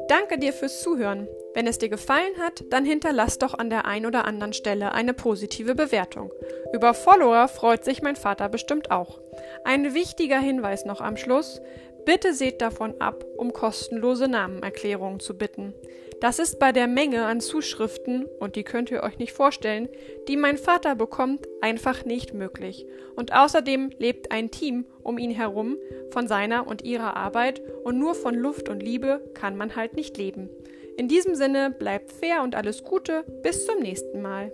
Danke dir fürs Zuhören. Wenn es dir gefallen hat, dann hinterlass doch an der ein oder anderen Stelle eine positive Bewertung. Über Follower freut sich mein Vater bestimmt auch. Ein wichtiger Hinweis noch am Schluss. Bitte seht davon ab, um kostenlose Namenerklärungen zu bitten. Das ist bei der Menge an Zuschriften, und die könnt ihr euch nicht vorstellen, die mein Vater bekommt, einfach nicht möglich. Und außerdem lebt ein Team um ihn herum von seiner und ihrer Arbeit und nur von Luft und Liebe kann man halt nicht leben. In diesem Sinne bleibt fair und alles Gute, bis zum nächsten Mal.